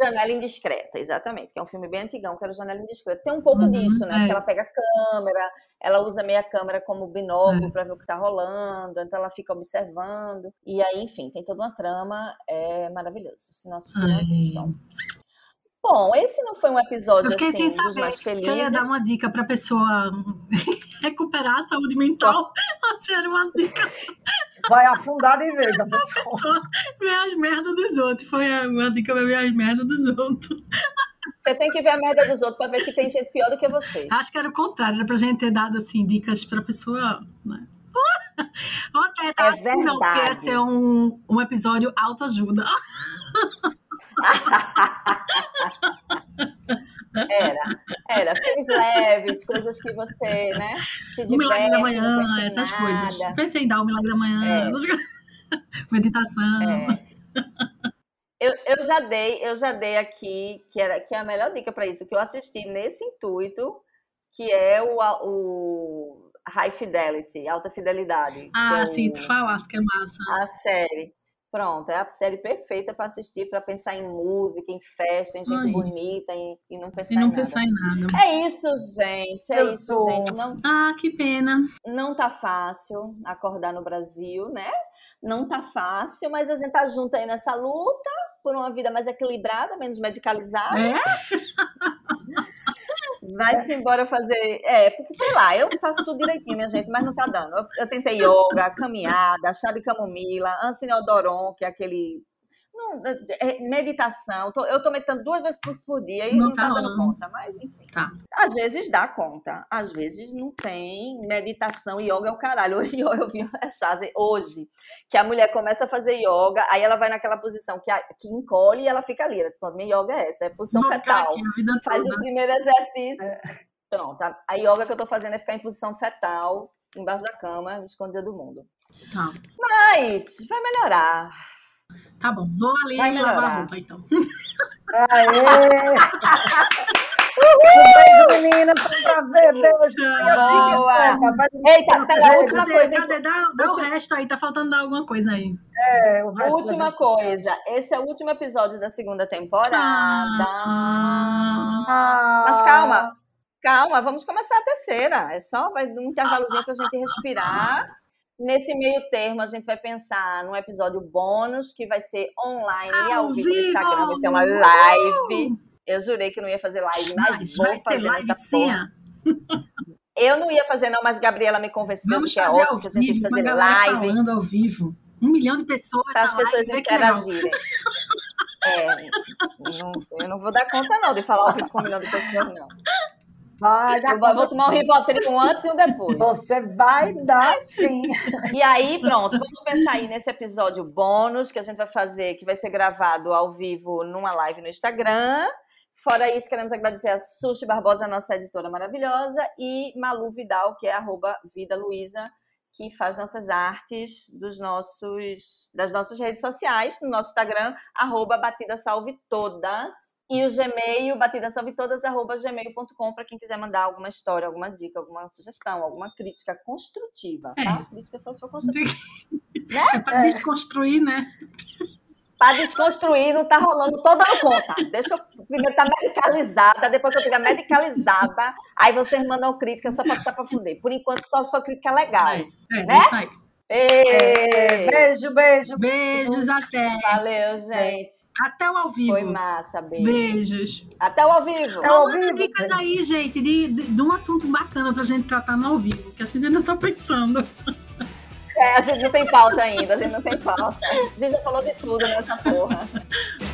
Janela Indiscreta, exatamente, que é um filme bem antigão, que era Janela Indiscreta. Tem um pouco uhum, disso, né? É. Porque ela pega a câmera, ela usa meia câmera como binóculo é. para ver o que está rolando, então ela fica observando. E aí, enfim, tem toda uma trama, é maravilhoso. Se não assistiram, assistam. Bom, esse não foi um episódio assim, dos mais felizes. Você ia dar uma dica para pessoa recuperar a saúde mental? Você era uma dica. Vai afundar de vez a pessoa. Ver as merdas dos outros. Foi uma dica para ver as merdas dos outros. Você tem que ver a merda dos outros para ver que tem gente pior do que você. Acho que era o contrário, era pra gente ter dado assim, dicas pra pessoa. Né? Ok, tá, é verdade. Não, porque ia ser um, um episódio autoajuda. Era, era. Filmes leves, coisas que você, né? Se diverte, o milagre da manhã, essas nada. coisas. Pensei em dar o milagre da manhã, é. meditação. É. Eu, eu, já dei, eu já dei aqui, que, era, que é a melhor dica para isso, que eu assisti nesse intuito, que é o, o High Fidelity, Alta Fidelidade. Ah, sim, tu falaste que é massa. A série. Pronto, é a série perfeita para assistir, para pensar em música, em festa, em gente Ai. bonita em, e não pensar e não em pensar nada. em nada. É isso, gente. É Eu isso, sou... gente. Não, ah, que pena. Não tá fácil acordar no Brasil, né? Não tá fácil, mas a gente tá junto aí nessa luta por uma vida mais equilibrada, menos medicalizada. É? Vai-se embora fazer. É, porque sei lá, eu faço tudo direitinho, minha gente, mas não tá dando. Eu, eu tentei yoga, caminhada, chá de camomila, ansineodoron, que é aquele não, é, é, meditação, tô, eu tô meditando duas vezes por, por dia e não, não tá, tá dando conta, mas enfim. Tá. Às vezes dá conta, às vezes não tem. Meditação, yoga é o caralho. Eu, eu vi uma chave hoje, que a mulher começa a fazer yoga, aí ela vai naquela posição que, a, que encolhe e ela fica ali. Ela diz, minha yoga é essa, é posição não, fetal. Cara, Faz toda. o primeiro exercício. É. Pronto, a, a yoga que eu tô fazendo é ficar em posição fetal, embaixo da cama, escondida do mundo. Tá. Mas vai melhorar. Tá bom, vou ali Vai lavar a roupa, então. Aê! Um beijo, meninas. Foi um prazer. Beijo. Boa. Eita, pera, a última cadê, coisa. Cadê? Dá, dá o resto aí. Tá faltando dar alguma coisa aí. É, o resto Última coisa. Esse é o último episódio da segunda temporada. Ah. Mas calma. Calma, vamos começar a terceira. É só vai um intervalozinho pra gente respirar. Nesse meio termo, a gente vai pensar num episódio bônus que vai ser online e ao vivo no Instagram. Vai ser uma live. Eu jurei que não ia fazer live, mas, mas vou fazer live porra. Eu não ia fazer, não, mas Gabriela me convenceu Vamos de que é óbvio que a gente tem que fazer live. falando ao vivo. Um milhão de pessoas. Para as pessoas interagirem. É, não, eu não vou dar conta, não, de falar ao vivo com um milhão de pessoas, não. Vai dar eu vou tomar um Rivotril um antes e um depois. Você vai dar sim. E aí, pronto, vamos pensar aí nesse episódio bônus que a gente vai fazer, que vai ser gravado ao vivo numa live no Instagram. Fora isso, queremos agradecer a Sushi Barbosa, nossa editora maravilhosa, e Malu Vidal, que é arroba Vida Luiza, que faz nossas artes dos nossos, das nossas redes sociais, no nosso Instagram, arroba Batida Salve Todas. E o Gmail, batidasalvetodas.gmail.com, para quem quiser mandar alguma história, alguma dica, alguma sugestão, alguma crítica construtiva, tá? É. Crítica só se for construtiva. né? É para desconstruir, né? Para desconstruir, não tá rolando, tô dando conta. Deixa eu primeiro estar tá medicalizada, depois que eu estiver medicalizada, aí vocês mandam crítica só para ficar para funder. Por enquanto, só se for crítica legal. É, é né? É, beijo, beijo. Beijos, até. Valeu, gente. Até o ao vivo. Foi massa, beijo. Beijos. Até o ao vivo. Até ao vivo. dicas aí, gente, de, de, de, um assunto bacana pra gente tratar no ao vivo, que a gente ainda tá pensando. É, a gente não tem pauta ainda, a gente não tem pauta. A gente já falou de tudo nessa porra.